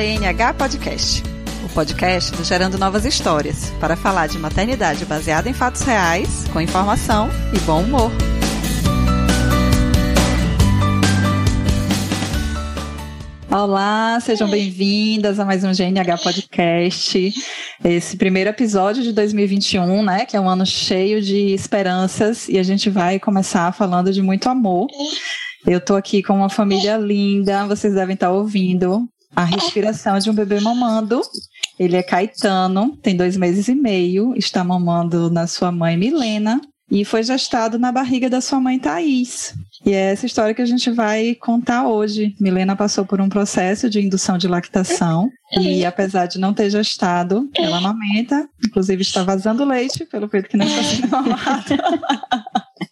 GNH Podcast, o podcast do Gerando Novas Histórias, para falar de maternidade baseada em fatos reais, com informação e bom humor. Olá, sejam bem-vindas a mais um GNH Podcast. Esse primeiro episódio de 2021, né, que é um ano cheio de esperanças e a gente vai começar falando de muito amor. Eu estou aqui com uma família linda, vocês devem estar ouvindo a respiração de um bebê mamando. Ele é Caetano, tem dois meses e meio, está mamando na sua mãe Milena e foi gestado na barriga da sua mãe Thaís. E é essa história que a gente vai contar hoje. Milena passou por um processo de indução de lactação e, apesar de não ter gestado, ela amamenta, inclusive está vazando leite, pelo jeito que não está sendo mamada.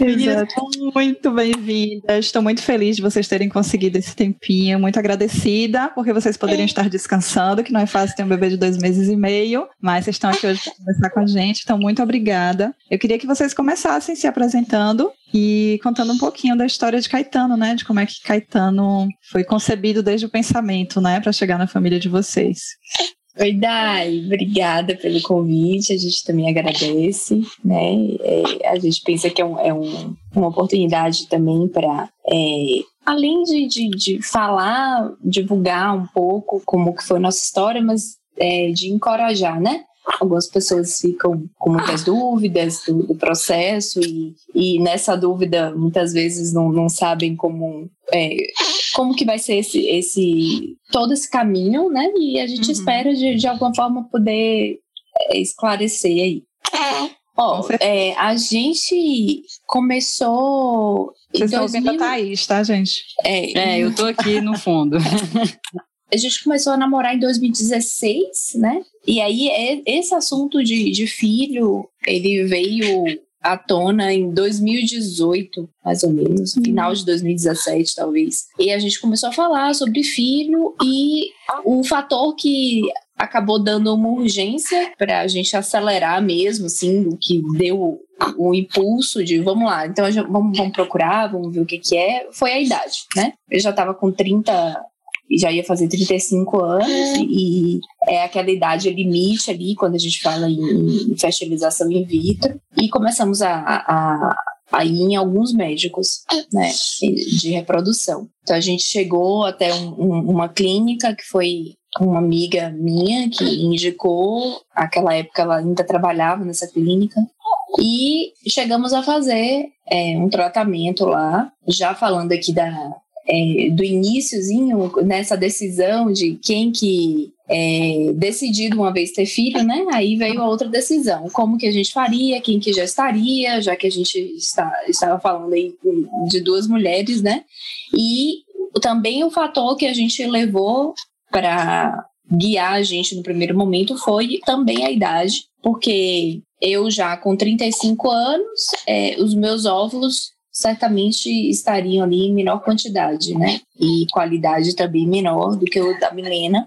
Meninas, muito bem-vindas. Estou muito feliz de vocês terem conseguido esse tempinho. Muito agradecida, porque vocês poderiam estar descansando, que não é fácil ter um bebê de dois meses e meio, mas vocês estão aqui hoje para conversar com a gente, então muito obrigada. Eu queria que vocês começassem se apresentando e contando um pouquinho da história de Caetano, né? De como é que Caetano foi concebido desde o pensamento, né? Para chegar na família de vocês. Oi, Dai, obrigada pelo convite, a gente também agradece, né? É, a gente pensa que é, um, é um, uma oportunidade também para, é, além de, de, de, falar, divulgar um pouco como que foi a nossa história, mas é, de encorajar, né? Algumas pessoas ficam com muitas dúvidas do, do processo e, e, nessa dúvida muitas vezes não, não sabem como é, como que vai ser esse, esse todo esse caminho, né? E a gente uhum. espera de, de alguma forma poder é, esclarecer aí. Ó, é, a gente começou. Vocês estão 2000... ouvindo a Thaís, tá, gente? É, é, eu tô aqui no fundo. a gente começou a namorar em 2016, né? E aí é, esse assunto de, de filho, ele veio à tona em 2018, mais ou menos, uhum. final de 2017, talvez. E a gente começou a falar sobre filho e o fator que acabou dando uma urgência para a gente acelerar mesmo, assim, o que deu o impulso de vamos lá, então vamos, vamos procurar, vamos ver o que, que é, foi a idade, né? Eu já estava com 30 já ia fazer 35 anos é. e é aquela idade limite ali quando a gente fala em, fertilização in vitro e começamos a, a, a ir em alguns médicos né, de reprodução. Então a gente chegou até um, um, uma clínica que foi uma amiga minha que indicou, naquela época ela ainda trabalhava nessa clínica, e chegamos a fazer é, um tratamento lá, já falando aqui da, é, do iníciozinho, nessa decisão de quem que é, decidido uma vez ter filho, né? Aí veio a outra decisão, como que a gente faria, quem que já estaria, já que a gente está, estava falando aí de duas mulheres, né? E também o fator que a gente levou para guiar a gente no primeiro momento foi também a idade, porque eu já com 35 anos, é, os meus óvulos certamente estariam ali em menor quantidade, né? E qualidade também menor do que o da Milena,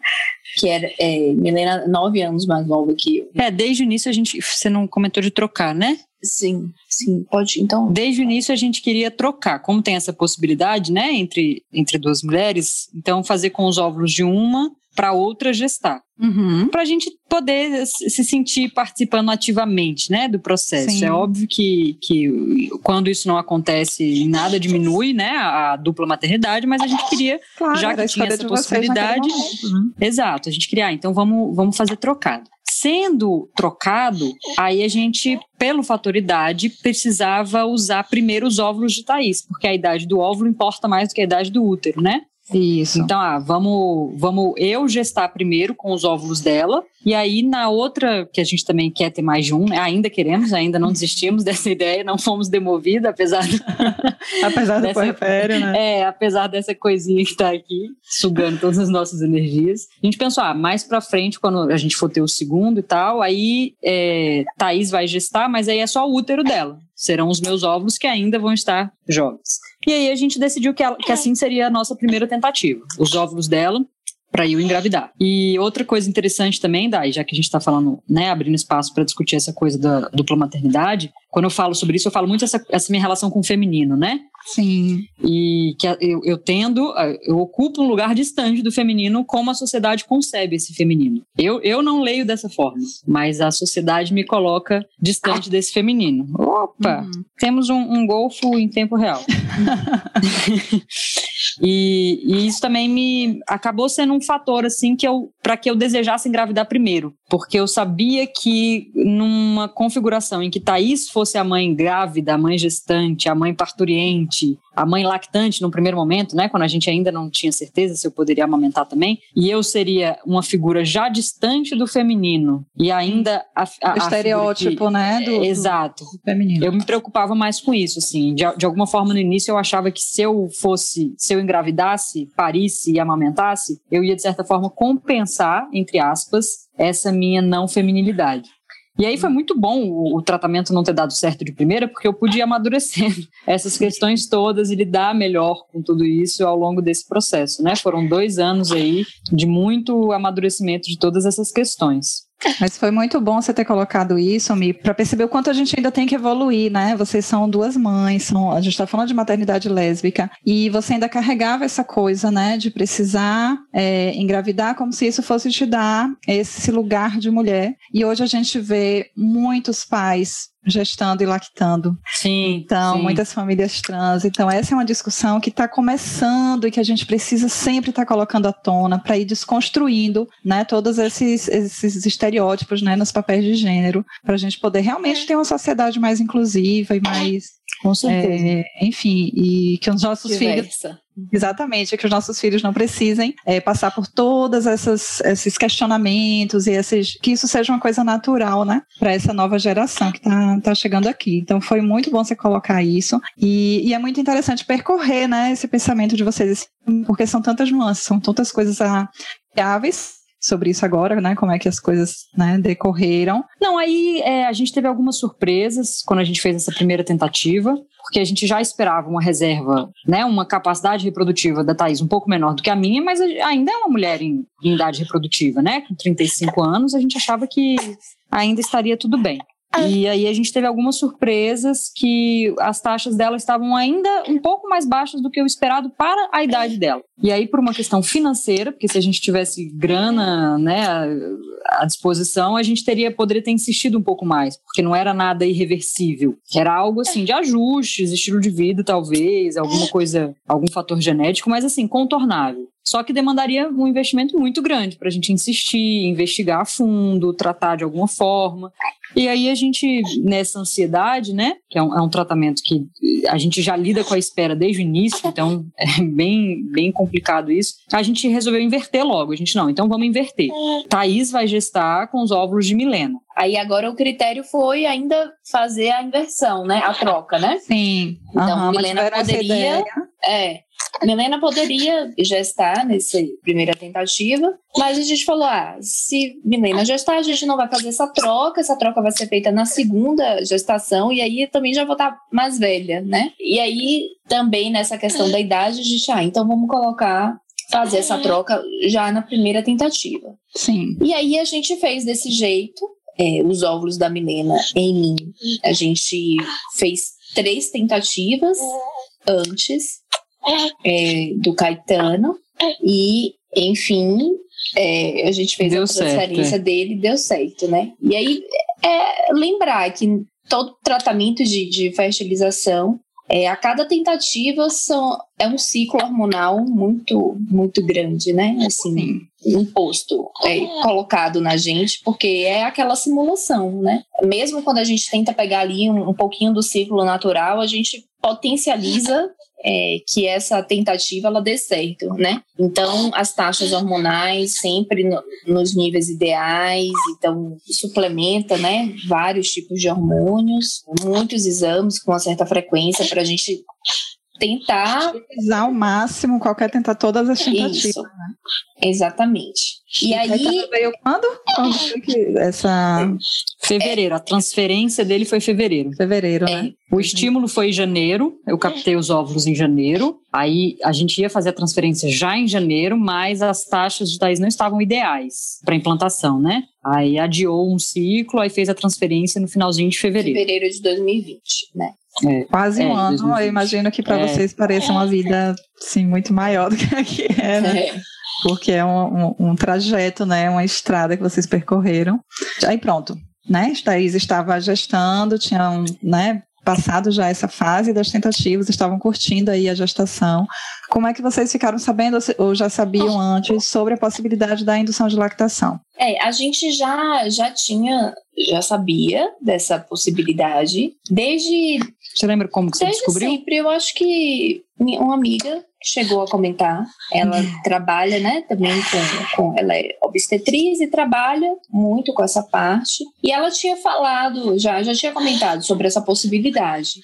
que era é, Milena nove anos mais nova que eu. É, desde o início a gente, você não comentou de trocar, né? Sim, sim, pode. Então, desde o início a gente queria trocar, como tem essa possibilidade, né, entre entre duas mulheres, então fazer com os óvulos de uma para outra gestar. Uhum. Para a gente poder se sentir participando ativamente né, do processo. Sim. É óbvio que, que quando isso não acontece, nada diminui né, a, dupla maternidade, mas a gente queria, claro, já que tinha essa possibilidade. Né? Exato, a gente queria, ah, então vamos, vamos fazer trocado. Sendo trocado, aí a gente, pelo fator idade, precisava usar primeiro os óvulos de Thaís, porque a idade do óvulo importa mais do que a idade do útero, né? Isso. Então, ah, vamos, vamos eu gestar primeiro com os óvulos dela, e aí na outra, que a gente também quer ter mais de um, né? ainda queremos, ainda não desistimos dessa ideia, não fomos demovidos, apesar do, apesar do dessa, né? É, apesar dessa coisinha que está aqui, sugando todas as nossas energias. A gente pensou, ah, mais pra frente, quando a gente for ter o segundo e tal, aí é, Thaís vai gestar, mas aí é só o útero dela. Serão os meus óvulos que ainda vão estar jovens. E aí a gente decidiu que, ela, que assim seria a nossa primeira tentativa. Os óvulos dela para eu engravidar. E outra coisa interessante também, Dai, já que a gente está falando, né, abrindo espaço para discutir essa coisa da dupla maternidade, quando eu falo sobre isso, eu falo muito essa, essa minha relação com o feminino, né? Sim. E que eu, eu tendo, eu ocupo um lugar distante do feminino como a sociedade concebe esse feminino. Eu, eu não leio dessa forma, mas a sociedade me coloca distante desse feminino. Opa! Uhum. Temos um, um golfo em tempo real. E, e, isso também me acabou sendo um fator assim que eu para que eu desejasse engravidar primeiro, porque eu sabia que numa configuração em que Thaís fosse a mãe grávida, a mãe gestante, a mãe parturiente, a mãe lactante no primeiro momento, né, quando a gente ainda não tinha certeza se eu poderia amamentar também, e eu seria uma figura já distante do feminino e ainda a, a, o estereótipo, que, né, do, exato. Do feminino. Eu me preocupava mais com isso, assim, de, de alguma forma no início eu achava que se eu fosse, se eu engravidasse, parisse e amamentasse, eu ia de certa forma compensar, entre aspas, essa minha não feminilidade. E aí foi muito bom o, o, tratamento não ter dado certo de primeira, porque eu pude amadurecer essas questões todas e lidar melhor com tudo isso ao longo desse processo, né? Foram dois anos aí de muito amadurecimento de todas essas questões. Mas foi muito bom você ter colocado isso, Mi, para perceber o quanto a gente ainda tem que evoluir, né? Vocês são duas mães, são, a gente está falando de maternidade lésbica, e você ainda carregava essa coisa, né, de precisar é, engravidar como se isso fosse te dar esse lugar de mulher. E hoje a gente vê muitos pais gestando e lactando. Sim. Então, sim. muitas famílias trans. Então, essa é uma discussão que está começando e que a gente precisa sempre estar tá colocando à tona para ir desconstruindo, né, todos esses, esses estereótipos, né, nos papéis de gênero, para a gente poder realmente ter uma sociedade mais inclusiva e mais com certeza. É, enfim, e que os nossos Diversa. filhos. Exatamente, que os nossos filhos não precisem é, passar por todos esses questionamentos e esses, que isso seja uma coisa natural, né, para essa nova geração que está tá chegando aqui. Então foi muito bom você colocar isso e, e, é muito interessante percorrer, né, esse pensamento de vocês, porque são tantas nuances, são tantas coisas viáveis sobre isso agora, né? Como é que as coisas né, decorreram. Não, aí é, a gente teve algumas surpresas quando a gente fez essa primeira tentativa, porque a gente já esperava uma reserva, né? Uma capacidade reprodutiva da Thaís um pouco menor do que a minha, mas ainda é uma mulher em, em idade reprodutiva, né? Com 35 anos, a gente achava que ainda estaria tudo bem. E aí a gente teve algumas surpresas que as taxas dela estavam ainda um pouco mais baixas do que o esperado para a idade dela. E aí por uma questão financeira, porque se a gente tivesse grana, né, à disposição, a gente teria poderia ter insistido um pouco mais, porque não era nada irreversível. Era algo assim de ajustes, estilo de vida talvez, alguma coisa, algum fator genético, mas assim contornável. Só que demandaria um investimento muito grande para a gente insistir, investigar a fundo, tratar de alguma forma. E aí a gente, nessa ansiedade, né, que é um, é um, tratamento que a gente já lida com a espera desde o início, então é bem, bem complicado isso, a gente resolveu inverter logo. A gente, não, então vamos inverter. Thaís vai gestar com os óvulos de Milena. Aí agora o critério foi ainda fazer a inversão, né, a troca, né? Sim. Então, uhum, Milena poderia... É, Milena poderia gestar nessa primeira tentativa, mas a gente falou: ah, se Milena gestar, a gente não vai fazer essa troca, essa troca vai ser feita na segunda gestação, e aí também já vou estar mais velha, né? E aí também nessa questão da idade, a gente, ah, então vamos colocar fazer essa troca já na primeira tentativa. Sim. E aí a gente fez desse jeito, é, os óvulos da Milena em mim. A gente fez três tentativas antes é, do Caetano e, enfim, é, a gente fez deu a transferência certo, é. dele deu certo, né? E aí, é, lembrar que todo tratamento de, de fertilização, é, a cada tentativa são, é um ciclo hormonal muito, muito grande, né? Assim, imposto, é, colocado na gente, porque é aquela simulação, né? Mesmo quando a gente tenta pegar ali um, um pouquinho do ciclo natural, a gente potencializa é, que essa tentativa ela dê certo, né? Então, as taxas hormonais sempre no, nos níveis ideais, então suplementa, né? Vários tipos de hormônios, muitos exames com uma certa frequência para a gente tentar usar ao máximo qualquer tentar todas as tentativas. Isso. Né? Exatamente. E, e aí veio quando? Quando foi que essa fevereiro, é. a transferência dele foi fevereiro. Fevereiro, é. né? O estímulo foi em janeiro, eu captei os óvulos em janeiro. Aí a gente ia fazer a transferência já em janeiro, mas as taxas de Thaís não estavam ideais para implantação, né? Aí adiou um ciclo, aí fez a transferência no finalzinho de fevereiro. Fevereiro de 2020, né? É, Quase um é, ano. 2020. Eu imagino que para é. vocês pareça uma vida sim muito maior do que aqui é, né? É. Porque é um, um, um, trajeto, né? Uma estrada que vocês percorreram. Aí pronto, né? Thaís estava gestando, tinham, né? Passado já essa fase das tentativas, estavam curtindo aí a gestação. Como é que vocês ficaram sabendo ou já sabiam antes sobre a possibilidade da indução de lactação? É, a gente já já tinha, já sabia dessa possibilidade desde. Você lembra como que você desde descobriu? Sempre, eu acho que uma amiga chegou a comentar. Ela uhum. trabalha, né, também com, com, Ela é obstetriz e trabalha muito com essa parte. E ela tinha falado, já, já tinha comentado sobre essa possibilidade.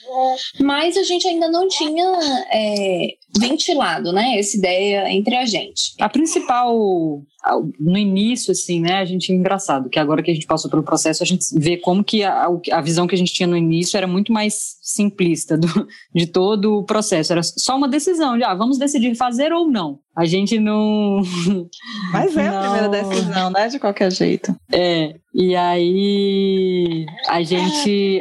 Mas a gente ainda não tinha é, ventilado, né, essa ideia entre a gente. A principal no início, assim, né, a gente é engraçado, que agora que a gente passou pelo processo, a gente vê como que a, a visão que a gente tinha no início era muito mais simplista do, de todo o processo. Era só uma decisão de, ah, vamos decidir fazer ou não. A gente não. Mas é não... a primeira decisão, né? De qualquer jeito. É. E aí a gente,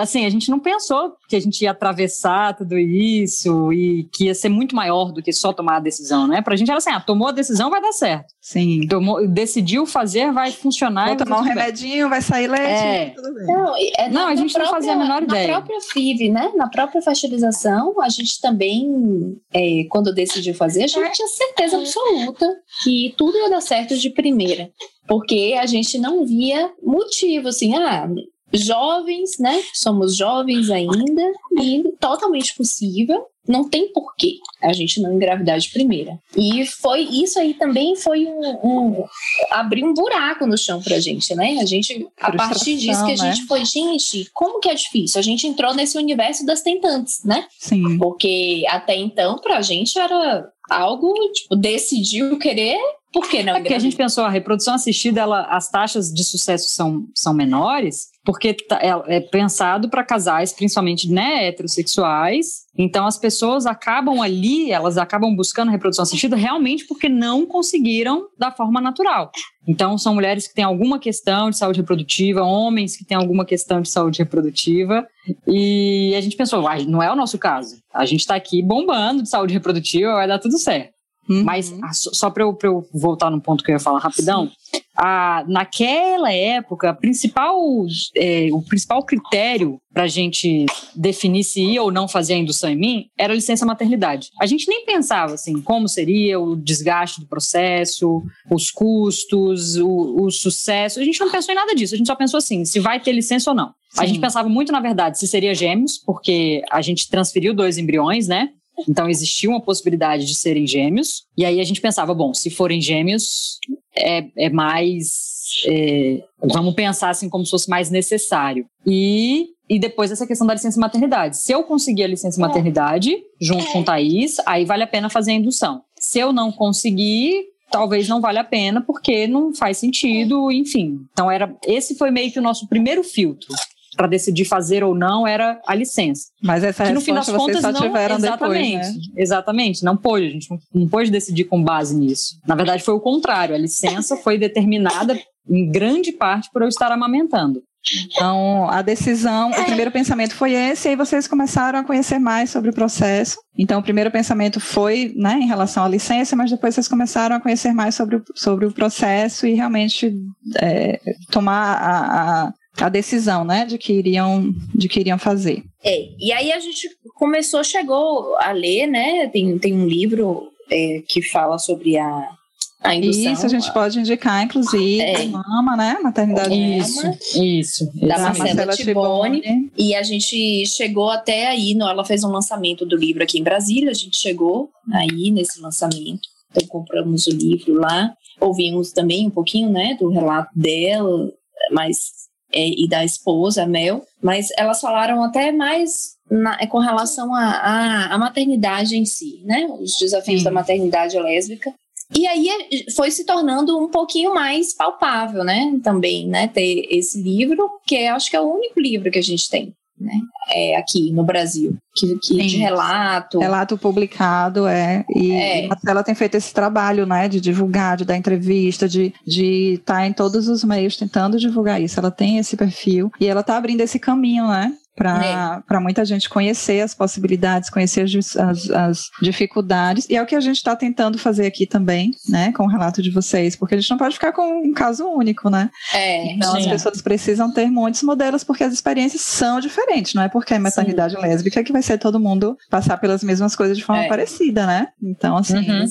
assim, a gente não pensou que a gente ia atravessar tudo isso e que ia ser muito maior do que só tomar a decisão, né? Pra gente era assim, ah, tomou a decisão, vai dar certo. Sim. Tomou, decidiu fazer, vai funcionar. Vou tomar um remedinho, vai sair leite, é. tudo bem. Não, é não a gente própria, não fazia a menor ideia. Na própria FIV, né? Na própria fertilização, a gente também, é, quando decidiu fazer, a gente tinha certeza absoluta que tudo ia dar certo de primeira porque a gente não via motivo, assim, ah, jovens, né? Somos jovens ainda e totalmente possível. Não tem porquê a gente não engravidar de primeira. E foi isso aí também foi um, um abrir um buraco no chão pra gente, né? A gente a partir disso que a gente né? foi, gente, como que é difícil? A gente entrou nesse universo das tentantes, né? Sim. Porque até então pra gente era algo tipo decidiu querer por que não? É porque a gente pensou, a reprodução assistida, ela, as taxas de sucesso são, são menores, porque tá, é, é pensado para casais, principalmente né, heterossexuais. Então as pessoas acabam ali, elas acabam buscando reprodução assistida realmente porque não conseguiram da forma natural. Então são mulheres que têm alguma questão de saúde reprodutiva, homens que têm alguma questão de saúde reprodutiva. E a gente pensou, ah, não é o nosso caso. A gente está aqui bombando de saúde reprodutiva, vai dar tudo certo. Uhum. Mas só para eu, eu, voltar no ponto que eu ia falar rapidão, a, naquela época, principal, é, o principal critério para a gente definir se ia ou não fazer a indução em mim era a licença maternidade. A gente nem pensava assim como seria o desgaste do processo, os custos, o, o sucesso. A gente não pensou em nada disso. A gente só pensou assim, se vai ter licença ou não. Sim. A gente pensava muito, na verdade, se seria gêmeos, porque a gente transferiu dois embriões, né? Então existia uma possibilidade de serem gêmeos. E aí a gente pensava, bom, se forem gêmeos, é, é mais. É, vamos pensar assim como se fosse mais necessário. E, e depois essa questão da licença maternidade. Se eu conseguir a licença maternidade, junto com o Thaís, aí vale a pena fazer a indução. Se eu não conseguir, talvez não valha a pena porque não faz sentido, enfim. Então era esse foi meio que o nosso primeiro filtro para decidir fazer ou não era a licença. Mas essa que no fim das contas não exatamente, depois, né? exatamente, não pôde, a gente não, não pôde decidir com base nisso. Na verdade foi o contrário, a licença foi determinada em grande parte por eu estar amamentando. Então, a decisão, o primeiro pensamento foi esse, e aí vocês começaram a conhecer mais sobre o processo. Então, o primeiro pensamento foi né, em relação à licença, mas depois vocês começaram a conhecer mais sobre o, sobre o processo e realmente é, tomar a, a a decisão, né, de que iriam, de que iriam fazer. É, e aí a gente começou, chegou a ler, né, tem, tem um livro é, que fala sobre a, a indução. Isso a gente pode indicar, inclusive, é. Mama, né, Maternidade Isso, isso. Da Marcela, Marcela Tibone. Tibone. E a gente chegou até aí, no, ela fez um lançamento do livro aqui em Brasília, a gente chegou aí nesse lançamento, então compramos o livro lá, ouvimos também um pouquinho, né, do relato dela, mas é, e da esposa, Mel, mas elas falaram até mais na, é com relação à maternidade em si, né? Os desafios Sim. da maternidade lésbica. E aí é, foi se tornando um pouquinho mais palpável, né? Também, né? Ter esse livro, que acho que é o único livro que a gente tem né? É, aqui no Brasil, que, que de relato. Relato publicado, é. E é. Marcela tem feito esse trabalho, né, de divulgar, de dar entrevista, de estar de tá em todos os meios tentando divulgar isso. Ela tem esse perfil e ela está abrindo esse caminho, né? Para é. muita gente conhecer as possibilidades, conhecer as, as, as dificuldades. E é o que a gente está tentando fazer aqui também, né, com o relato de vocês, porque a gente não pode ficar com um caso único, né? É, então sim. as pessoas precisam ter muitos modelos, porque as experiências são diferentes, não é porque é maternidade sim. lésbica que vai ser todo mundo passar pelas mesmas coisas de forma é. parecida, né? Então, assim, uhum.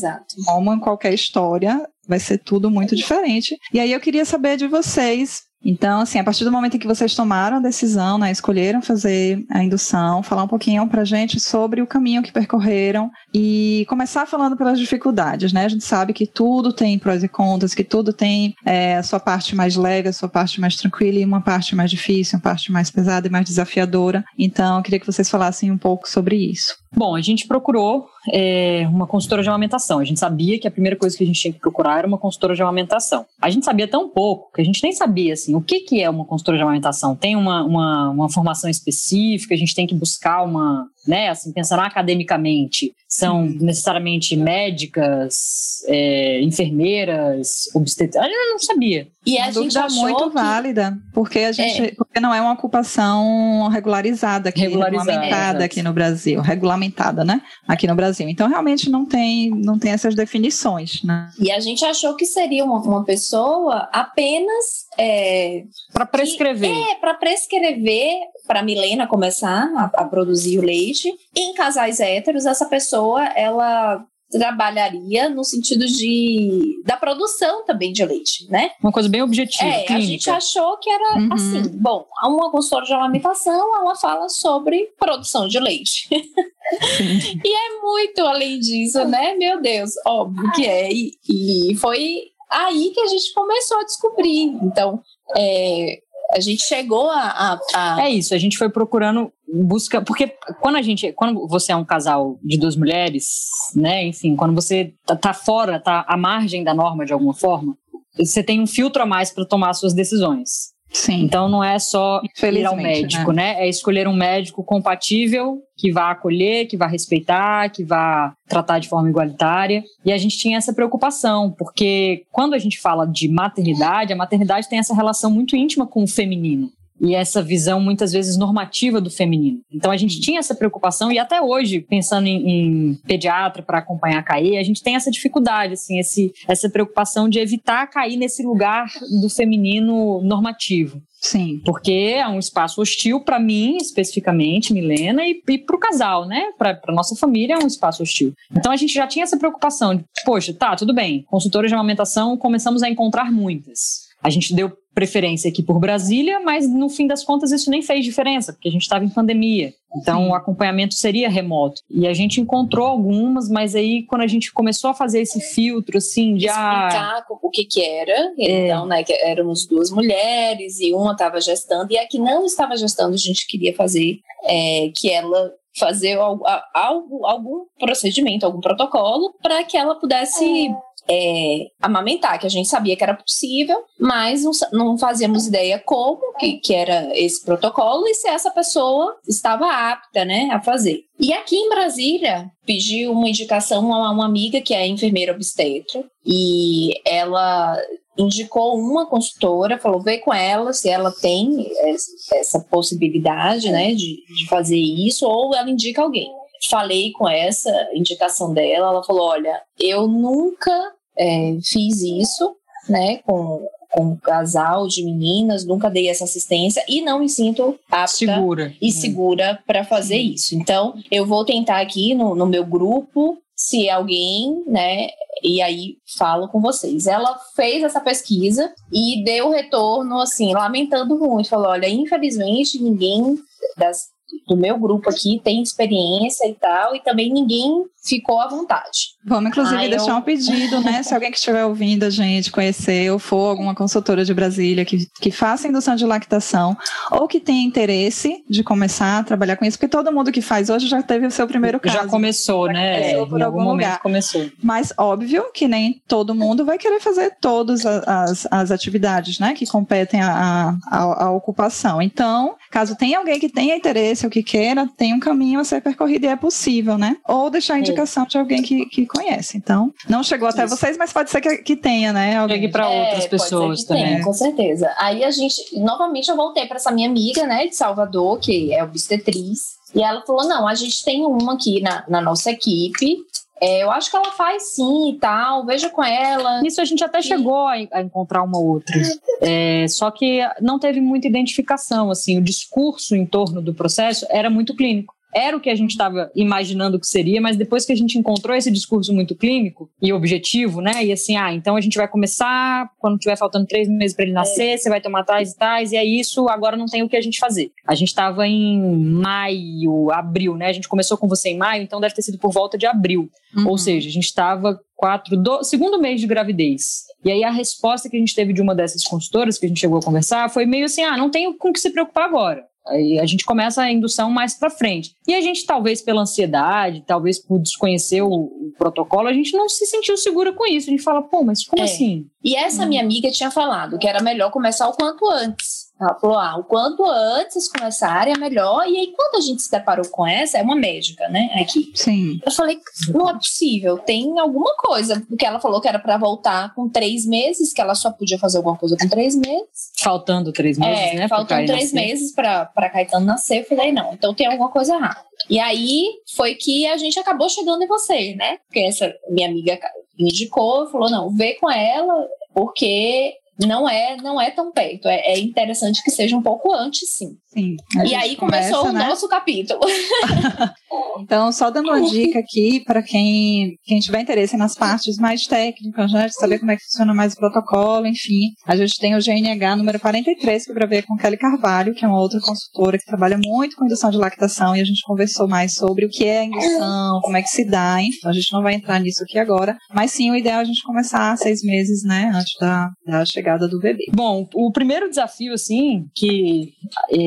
como em qualquer história, vai ser tudo muito diferente. E aí eu queria saber de vocês então, assim, a partir do momento em que vocês tomaram a decisão, né, escolheram fazer a indução, falar um pouquinho para a gente sobre o caminho que percorreram e começar falando pelas dificuldades, né? A gente sabe que tudo tem prós e contras, que tudo tem é, a sua parte mais leve, a sua parte mais tranquila e uma parte mais difícil, uma parte mais pesada e mais desafiadora. Então, eu queria que vocês falassem um pouco sobre isso. Bom, a gente procurou é, uma consultora de amamentação. A gente sabia que a primeira coisa que a gente tinha que procurar era uma consultora de amamentação. A gente sabia tão pouco que a gente nem sabia assim, o que, que é uma consultora de amamentação. Tem uma, uma, uma formação específica, a gente tem que buscar uma, né, assim, pensando academicamente, são uhum. necessariamente médicas, é, enfermeiras, obstetras. Eu não sabia. E a gente dúvida muito que... válida, porque a gente, é. porque não é uma ocupação regularizada aqui, regularizada, regulamentada é, aqui no Brasil, regulamentada, né? Aqui no Brasil. Então realmente não tem, não tem essas definições, né? E a gente achou que seria uma, uma pessoa apenas é, para prescrever. É, para prescrever, para Milena começar a, a produzir o leite. Em casais héteros, essa pessoa ela trabalharia no sentido de da produção também de leite, né? Uma coisa bem objetiva. É, clínica. a gente achou que era uhum. assim. Bom, uma consultora de alimentação, ela fala sobre produção de leite. e é muito além disso, né? Meu Deus, óbvio que é. E, e foi aí que a gente começou a descobrir. Então, é, a gente chegou a, a, a, É isso, a gente foi procurando busca. Porque quando a gente. Quando você é um casal de duas mulheres, né? Enfim, quando você tá, tá fora, tá à margem da norma de alguma forma, você tem um filtro a mais para tomar suas decisões. Sim. Então não é só ir ao médico, né? né? É escolher um médico compatível que vá acolher, que vá respeitar, que vá tratar de forma igualitária. E a gente tinha essa preocupação, porque quando a gente fala de maternidade, a maternidade tem essa relação muito íntima com o feminino e essa visão muitas vezes normativa do feminino. Então a gente tinha essa preocupação e até hoje, pensando em, em pediatra para acompanhar a cair, a gente tem essa dificuldade, assim, esse, essa preocupação de evitar cair nesse lugar do feminino normativo. Sim. Porque é um espaço hostil para mim, especificamente, Milena, e, e para o casal, né? Para nossa família é um espaço hostil. Então a gente já tinha essa preocupação de, poxa, tá, tudo bem, consultoras de amamentação começamos a encontrar muitas. A gente deu preferência aqui por Brasília, mas no fim das contas isso nem fez diferença, porque a gente estava em pandemia. Então Sim. o acompanhamento seria remoto. E a gente encontrou algumas, mas aí quando a gente começou a fazer esse filtro assim de ah, explicar ah, o que que era, é. então, né, que éramos duas mulheres e uma estava gestando e a que não estava gestando a gente queria fazer é, que ela fazer algo, algo, algum procedimento, algum protocolo para que ela pudesse é é, amamentar, que a gente sabia que era possível, mas não, não fazíamos ideia como que, que era esse protocolo e se essa pessoa estava apta né, a fazer. E aqui em Brasília, pedi uma indicação a uma amiga que é enfermeira obstetra e ela indicou uma consultora, falou, vê com ela se ela tem essa possibilidade, né, de, de fazer isso, ou ela indica alguém falei com essa indicação dela, ela falou: olha, eu nunca é, fiz isso, né, com, com um casal de meninas, nunca dei essa assistência e não me sinto apta segura. e segura para fazer isso. Então, eu vou tentar aqui no, no meu grupo, se alguém, né, e aí falo com vocês. Ela fez essa pesquisa e deu retorno, assim, lamentando muito. Falou: olha, infelizmente ninguém das do meu grupo aqui tem experiência e tal, e também ninguém ficou à vontade. Vamos, inclusive, deixar eu... um pedido, né? Se alguém que estiver ouvindo a gente conhecer ou for alguma consultora de Brasília que, que faça indução de lactação ou que tenha interesse de começar a trabalhar com isso, porque todo mundo que faz hoje já teve o seu primeiro caso. Já começou, já né? Começou por em algum, algum lugar. começou. Mas óbvio que nem todo mundo vai querer fazer todas as, as atividades, né? Que competem à a, a, a ocupação. Então, caso tenha alguém que tenha interesse ou que queira, tem um caminho a ser percorrido e é possível, né? Ou deixar a indicação de alguém que, que conhece. Então, não chegou até Isso. vocês, mas pode ser que, que tenha, né? Alguém. Chegue para é, outras pessoas também. Tenha, com certeza. Aí a gente, novamente, eu voltei para essa minha amiga, né, de Salvador, que é obstetriz. E ela falou: não, a gente tem uma aqui na, na nossa equipe é, eu acho que ela faz sim e tal, veja com ela. Isso a gente até chegou a, a, encontrar uma outra. É, só que não teve muita identificação, assim, o discurso em torno do processo era muito clínico era o que a gente estava imaginando que seria, mas depois que a gente encontrou esse discurso muito clínico e objetivo, né? E assim, ah, então a gente vai começar quando tiver faltando três meses para ele nascer, é. você vai tomar tais e tais, e é isso, agora não tem o que a gente fazer. A gente estava em maio, abril, né? A gente começou com você em maio, então deve ter sido por volta de abril. Uhum. Ou seja, a gente estava quatro, do, segundo mês de gravidez. E aí a resposta que a gente teve de uma dessas consultoras que a gente chegou a conversar foi meio assim: ah, não tenho com o que se preocupar agora. Aí a gente começa a indução mais para frente. E a gente, talvez pela ansiedade, talvez por desconhecer o, o, protocolo, a gente não se sentiu segura com isso. A gente fala, pô, mas como é. assim? E essa hum. minha amiga tinha falado que era melhor começar o quanto antes. Ela falou: ah, o quanto antes começarem é melhor. E aí, quando a gente se deparou com essa, é uma médica, né? Aqui. Sim. Eu falei: não é possível, tem alguma coisa. Porque ela falou que era para voltar com três meses, que ela só podia fazer alguma coisa com três meses. Faltando três meses, é, né? Faltando três nascer. meses para Caetano nascer. Eu falei: não, então tem alguma coisa errada. E aí foi que a gente acabou chegando em você, né? Porque essa minha amiga me indicou, falou: não, vê com ela, porque não é não é tão perto. É, é interessante que seja um pouco antes, sim. Sim. E aí começou começa, o né? nosso capítulo. então, só dando uma dica aqui para quem, quem tiver interesse nas partes mais técnicas, né, de saber como é que funciona mais o protocolo, enfim. A gente tem o GNH número 43, que eu gravei com Kelly Carvalho, que é uma outra consultora que trabalha muito com indução de lactação, e a gente conversou mais sobre o que é a indução, como é que se dá, enfim. A gente não vai entrar nisso aqui agora, mas sim, o ideal é a gente começar seis meses, né, antes da, da chegada do bebê. Bom, o primeiro desafio, assim, que é,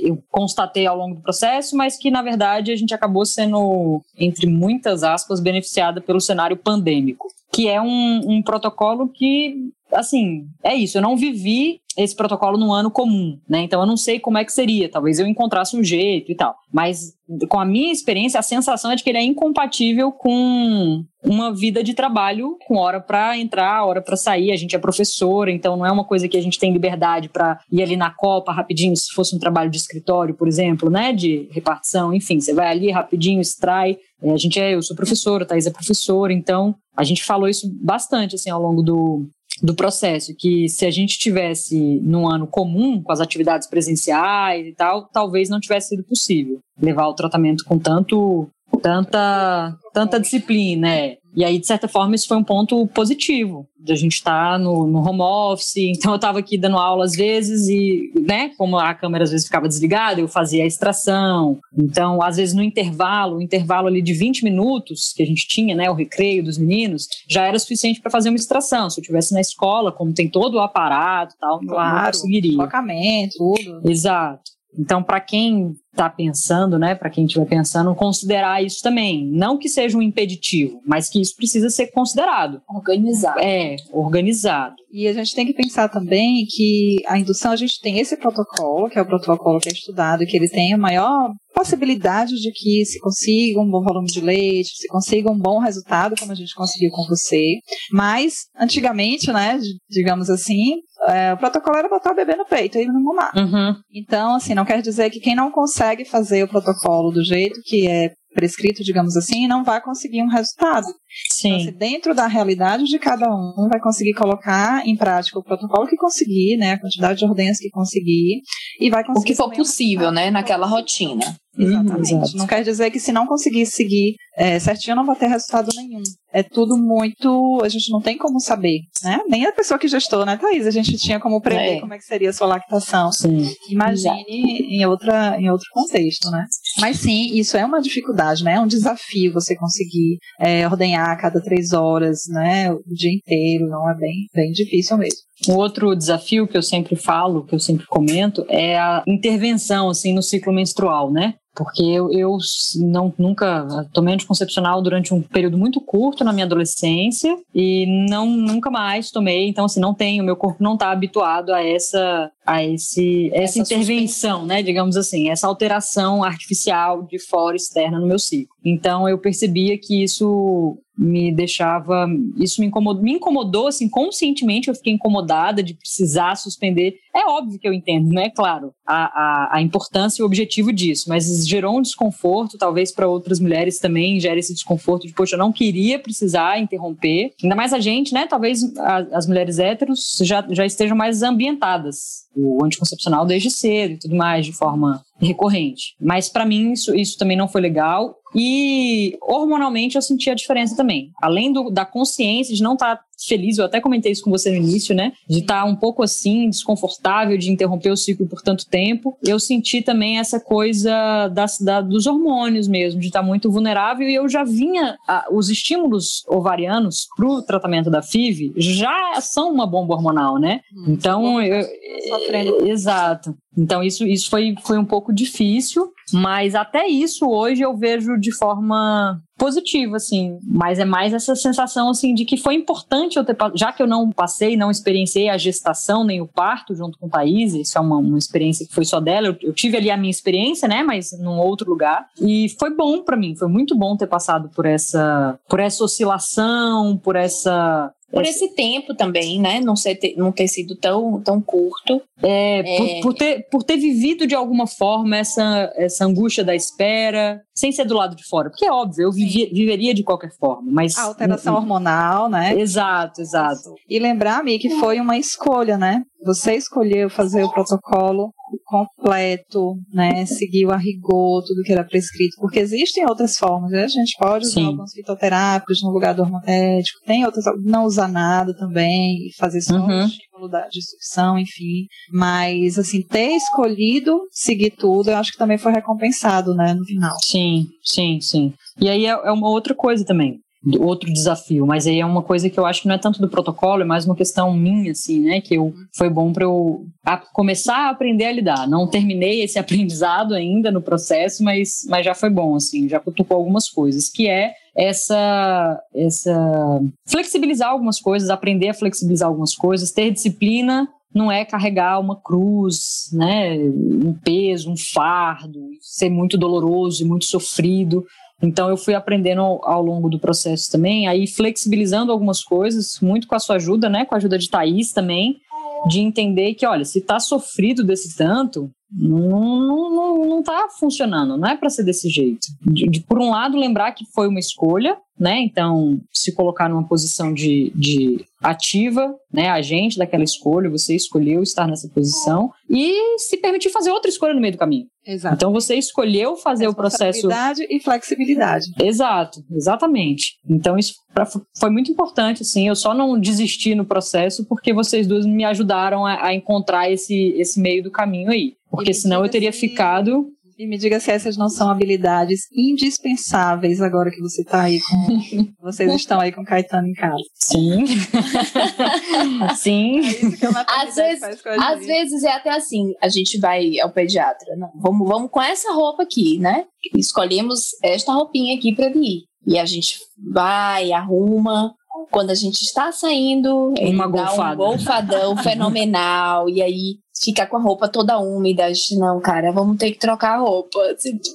eu constatei ao longo do processo, mas que na verdade a gente acabou sendo, entre muitas aspas, beneficiada pelo cenário pandêmico, que é um, um protocolo que, assim, é isso. Eu não vivi esse protocolo num ano comum, né? Então eu não sei como é que seria. Talvez eu encontrasse um jeito e tal. Mas com a minha experiência, a sensação é de que ele é incompatível com uma vida de trabalho com hora para entrar, hora para sair. A gente é professora, então não é uma coisa que a gente tem liberdade para ir ali na copa rapidinho, se fosse um trabalho de escritório, por exemplo, né, de repartição, enfim, você vai ali rapidinho, extrai. É, a gente é, eu sou professora, Thais é professora, então a gente falou isso bastante assim ao longo do, do processo, que se a gente tivesse num ano comum, com as atividades presenciais e tal, talvez não tivesse sido possível levar o tratamento com tanto tanta tanta disciplina, é. E aí, de certa forma, isso foi um ponto positivo, de a gente estar tá no, no, home office. Então, eu estava aqui dando aula às vezes e, né, como a câmera às vezes ficava desligada, eu fazia a extração. Então, às vezes no intervalo, o intervalo ali de 20 minutos que a gente tinha, né, o recreio dos meninos, já era suficiente para fazer uma extração. Se eu estivesse na escola, como tem todo o aparato tal, claro, não conseguiria. Focamento, tudo. Exato. Então, para quem está pensando, né, para quem estiver pensando, considerar isso também. Não que seja um impeditivo, mas que isso precisa ser considerado. Organizado. É, organizado. E a gente tem que pensar também que a indução, a gente tem esse protocolo, que é o protocolo que é estudado, que ele tem a maior possibilidade de que se consiga um bom volume de leite, se consiga um bom resultado, como a gente conseguiu com você. Mas, antigamente, né, digamos assim, é, o protocolo era botar o bebê no peito e não mamar. Uhum. Então, assim, não quer dizer que quem não consegue fazer o protocolo do jeito que é prescrito, digamos assim, não vai conseguir um resultado. Sim. Então, assim, dentro da realidade de cada um, vai conseguir colocar em prática o protocolo que conseguir, né, a quantidade de ordenhas que conseguir, e vai conseguir. O que for possível, né, naquela rotina. Exatamente. Uhum, não quer dizer que se não conseguir seguir é, certinho não vai ter resultado nenhum. É tudo muito. A gente não tem como saber, né? Nem a pessoa que gestou, né, Thaís? A gente tinha como prever é. como é que seria a sua lactação. Sim. Imagine em, outra, em outro contexto, né? Mas sim, isso é uma dificuldade, né? É um desafio você conseguir é, ordenhar a cada três horas, né? O dia inteiro. Não é bem, bem difícil mesmo. Um outro desafio que eu sempre falo, que eu sempre comento, é a intervenção assim no ciclo menstrual, né? Porque eu, eu não nunca tomei anticoncepcional durante um período muito curto na minha adolescência e não nunca mais tomei, então assim não tenho, meu corpo não está habituado a essa a esse essa, essa intervenção, né, digamos assim, essa alteração artificial de fora externa no meu ciclo. Então eu percebia que isso me deixava, isso me incomodou, me incomodou assim conscientemente, eu fiquei incomodada de precisar suspender. É óbvio que eu entendo, né? Claro, a, a, a importância e o objetivo disso, mas gerou um desconforto, talvez para outras mulheres também gera esse desconforto de, poxa, eu não queria precisar interromper. Ainda mais a gente, né? Talvez a, as mulheres héteros já, já estejam mais ambientadas o anticoncepcional desde cedo e tudo mais, de forma recorrente. Mas para mim isso, isso também não foi legal. E hormonalmente eu senti a diferença também. Além do, da consciência de não estar tá feliz, eu até comentei isso com você no início, né? De estar tá um pouco assim, desconfortável, de interromper o ciclo por tanto tempo. Eu senti também essa coisa das, da, dos hormônios mesmo, de estar tá muito vulnerável. E eu já vinha, a, os estímulos ovarianos para o tratamento da FIV já são uma bomba hormonal, né? Hum, então, eu, sofrendo. Exato. Então, isso, isso foi, foi um pouco difícil, mas até isso hoje eu vejo de forma positiva, assim. Mas é mais essa sensação, assim, de que foi importante eu ter, já que eu não passei, não experienciei a gestação nem o parto junto com Thaís, isso é uma, uma experiência que foi só dela, eu, eu, tive ali a minha experiência, né, mas num outro lugar, e foi bom para mim, foi muito bom ter passado por essa, por essa oscilação, por essa por esse tempo também, né? Não, ser, não ter sido tão, tão curto. É, é... Por, por, ter, por ter vivido de alguma forma essa, essa angústia da espera, sem ser do lado de fora. Porque é óbvio, eu vivia, viveria de qualquer forma, mas... A alteração hormonal, né? Exato, exato. E lembrar, Mi, que foi uma escolha, né? Você escolheu fazer o protocolo completo, né? Seguiu a rigor tudo que era prescrito, porque existem outras formas, né? A gente pode usar Sim. alguns fitoterápicos no lugar do hormonético, tem outras, não usar nada também, fazer só uhum. o estímulo da destruição, enfim. Mas, assim, ter escolhido seguir tudo, eu acho que também foi recompensado, né, no final. Sim, sim, sim. E aí é, é uma outra coisa também outro desafio, mas aí é uma coisa que eu acho que não é tanto do protocolo, é mais uma questão minha, assim, né? Que eu, foi bom para eu a começar a aprender a lidar. Não terminei esse aprendizado ainda no processo, mas, mas já foi bom, assim, já cutucou algumas coisas, que é essa, essa flexibilizar algumas coisas, aprender a flexibilizar algumas coisas, ter disciplina não é carregar uma cruz, né, um peso, um fardo, ser muito doloroso e muito sofrido. Então eu fui aprendendo ao, longo do processo também, aí flexibilizando algumas coisas, muito com a sua ajuda, né? Com a ajuda de Thaís também, de entender que, olha, se tá sofrido desse tanto, não, não, não tá funcionando, não é para ser desse jeito. De, de, por um lado, lembrar que foi uma escolha, né? Então, se colocar numa posição de, de ativa, né? Agente daquela escolha, você escolheu estar nessa posição e se permitir fazer outra escolha no meio do caminho. Exato. Então você escolheu fazer o processo. e flexibilidade. Exato, exatamente. Então isso pra, foi muito importante, assim. Eu só não desisti no processo porque vocês duas me ajudaram a, a encontrar esse, esse meio do caminho aí. Porque senão eu teria ficado e me diga se essas não são habilidades indispensáveis agora que você está aí com. vocês estão aí com o Caetano em casa. Sim. Sim. É às vezes, às vezes é até assim, a gente vai ao pediatra. Não, vamos, vamos com essa roupa aqui, né? Escolhemos esta roupinha aqui para ir. E a gente vai, arruma, quando a gente está saindo, ele Uma golfada. um golfadão fenomenal, e aí fica com a roupa toda úmida. A gente, não, cara, vamos ter que trocar a roupa.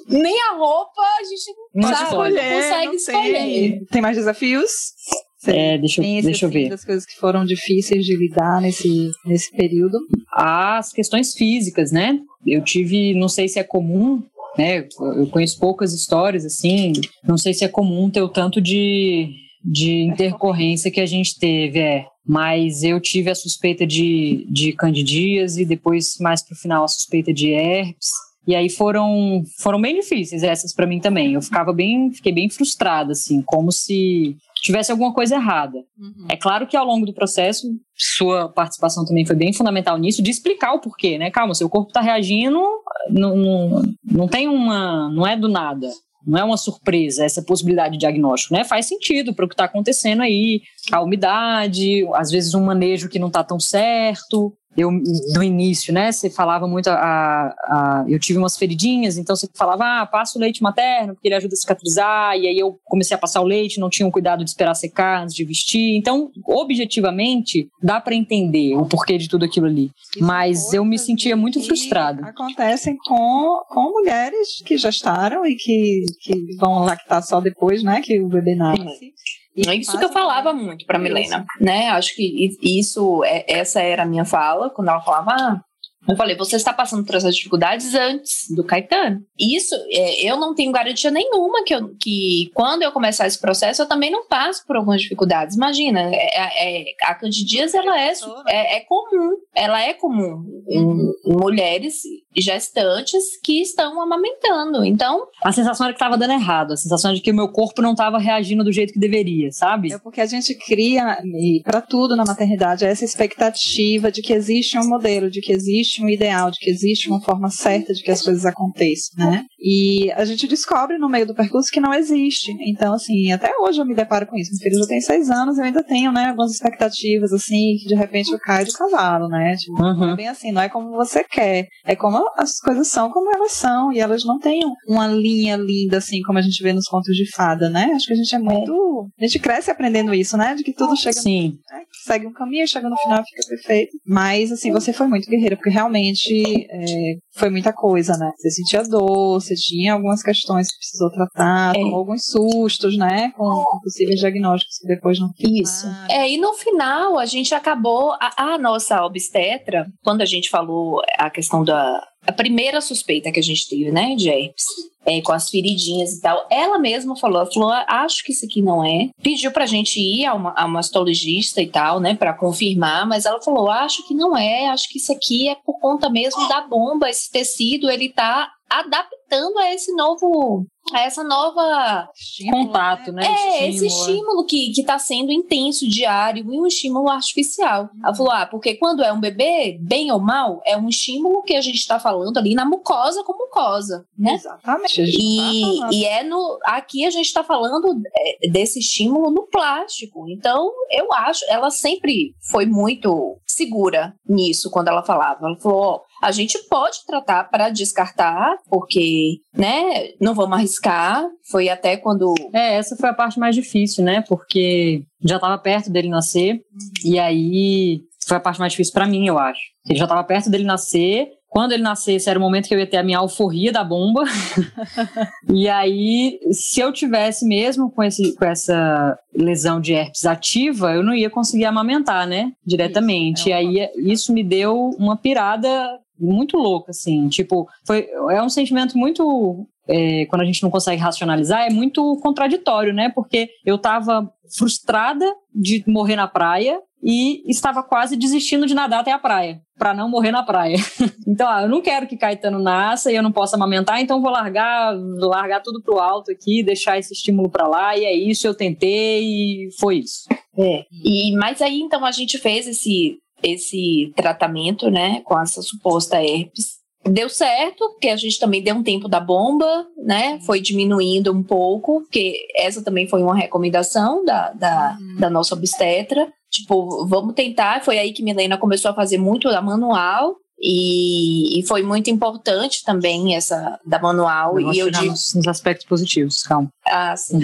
Nem a roupa a gente não, sabe, escolher, não consegue não escolher. Tem. tem mais desafios? É, deixa, eu, deixa eu ver. As coisas que foram difíceis de lidar nesse, nesse período. As questões físicas, né? Eu tive, não sei se é comum, né? Eu conheço poucas histórias assim, não sei se é comum ter o tanto de de intercorrência que a gente teve, é. Mas eu tive a suspeita de, de candidíase, depois, mais para o final, a suspeita de herpes. E aí foram foram bem difíceis essas para mim também. Eu ficava bem, fiquei bem frustrada assim, como se tivesse alguma coisa errada. Uhum. É claro que ao longo do processo, sua participação também foi bem fundamental nisso, de explicar o porquê, né? Calma, seu corpo está reagindo, não, não, não tem uma. não é do nada. Não é uma surpresa essa possibilidade de diagnóstico, né? Faz sentido para o que está acontecendo aí, a umidade, às vezes um manejo que não está tão certo, eu no início, né, você falava muito a, a, eu tive umas feridinhas, então você falava, ah, passa o leite materno, porque ele ajuda a cicatrizar, e aí eu comecei a passar o leite, não tinha o cuidado de esperar secar antes de vestir. Então, objetivamente, dá para entender o porquê de tudo aquilo ali. Isso Mas eu me sentia muito frustrada. Acontecem com, com mulheres que gestaram e que, que vão lactar só depois, né, que o bebê nasce. É isso que eu falava muito para Milena, né? Acho que isso, é, essa era a minha fala quando ela falava, ah, eu falei, você está passando por essas dificuldades antes do Caetano. Isso, é, eu não tenho garantia nenhuma que, eu, que quando eu começar esse processo, eu também não passo por algumas dificuldades. Imagina, é, é, a candidíase, ela é, é, é, comum. Ela é comum em, em, mulheres gestantes que estão amamentando. Então... A sensação era que estava dando errado. A sensação de que o meu corpo não estava reagindo do jeito que deveria, sabe? É porque a gente cria, para tudo na maternidade, essa expectativa de que existe um modelo, de que existe um ideal, de que existe uma forma certa de que as coisas aconteçam, né? E a gente descobre no meio do percurso que não existe. Então, assim, até hoje eu me deparo com isso. Meu filho já tem seis anos e eu ainda tenho, né, algumas expectativas, assim, que de repente eu caio de cavalo, né? Tipo, uhum. é bem assim, não é como você quer. É como as coisas são como elas são. E elas não têm uma linha linda, assim, como a gente vê nos contos de fada, né? Acho que a gente é muito. A gente cresce aprendendo isso, né? De que tudo chega. Sim. No, né? Segue um caminho, chega no final, fica perfeito. Mas, assim, você foi muito guerreira, porque realmente é, foi muita coisa, né? Você sentia dor, você tinha algumas questões que precisou tratar, é. alguns sustos, né? Com, com, possíveis diagnósticos que depois não Isso. É, e no final a gente acabou, a, a nossa obstetra, quando a gente falou a questão da, a primeira suspeita que a gente teve, né, de herpes, é, com as feridinhas e tal, ela mesma falou, falou, acho que isso aqui não é. Pediu pra gente ir a uma, a uma mastologista e tal, né, para confirmar, mas ela falou, acho que não é, acho que isso aqui é por conta mesmo da bomba, esse tecido, ele tá adaptando a esse novo essa nova estímulo, contato, né? É, estímulo. esse estímulo que está sendo intenso, diário, e um estímulo artificial. Uhum. Ela falou: ah, porque quando é um bebê, bem ou mal, é um estímulo que a gente está falando ali na mucosa com mucosa, né? Exatamente. E, tá e é no. Aqui a gente está falando é, desse estímulo no plástico. Então, eu acho, ela sempre foi muito segura nisso quando ela falava. Ela falou: ó, a gente pode tratar para descartar, porque, né, não vamos arriscar. Foi até quando. É, essa foi a parte mais difícil, né? Porque já estava perto dele nascer, e aí foi a parte mais difícil para mim, eu acho. Ele já estava perto dele nascer, quando ele nascesse, era o momento que eu ia ter a minha alforria da bomba. e aí, se eu tivesse mesmo com, esse, com essa lesão de herpes ativa, eu não ia conseguir amamentar, né? Diretamente. Isso, é e aí, isso me deu uma pirada muito louca, assim. Tipo, foi, é um sentimento muito. É, quando a gente não consegue racionalizar, é muito contraditório, né? Porque eu tava frustrada de morrer na praia e estava quase desistindo de nadar até a praia, para não morrer na praia. então, ah, eu não quero que Caetano nasça e eu não possa amamentar, então vou largar, largar tudo pro alto aqui, deixar esse estímulo para lá, e é isso, eu tentei e foi isso. É. E mas aí então a gente fez esse esse tratamento, né, com essa suposta herpes. Deu certo, porque a gente também deu um tempo da bomba, né? Foi diminuindo um pouco, porque essa também foi uma recomendação da, da, uhum. da nossa obstetra. Tipo, vamos tentar. Foi aí que Milena começou a fazer muito da manual, e, e, foi muito importante também essa da manual. e eu digo nos aspectos positivos, calma. Ah, sim.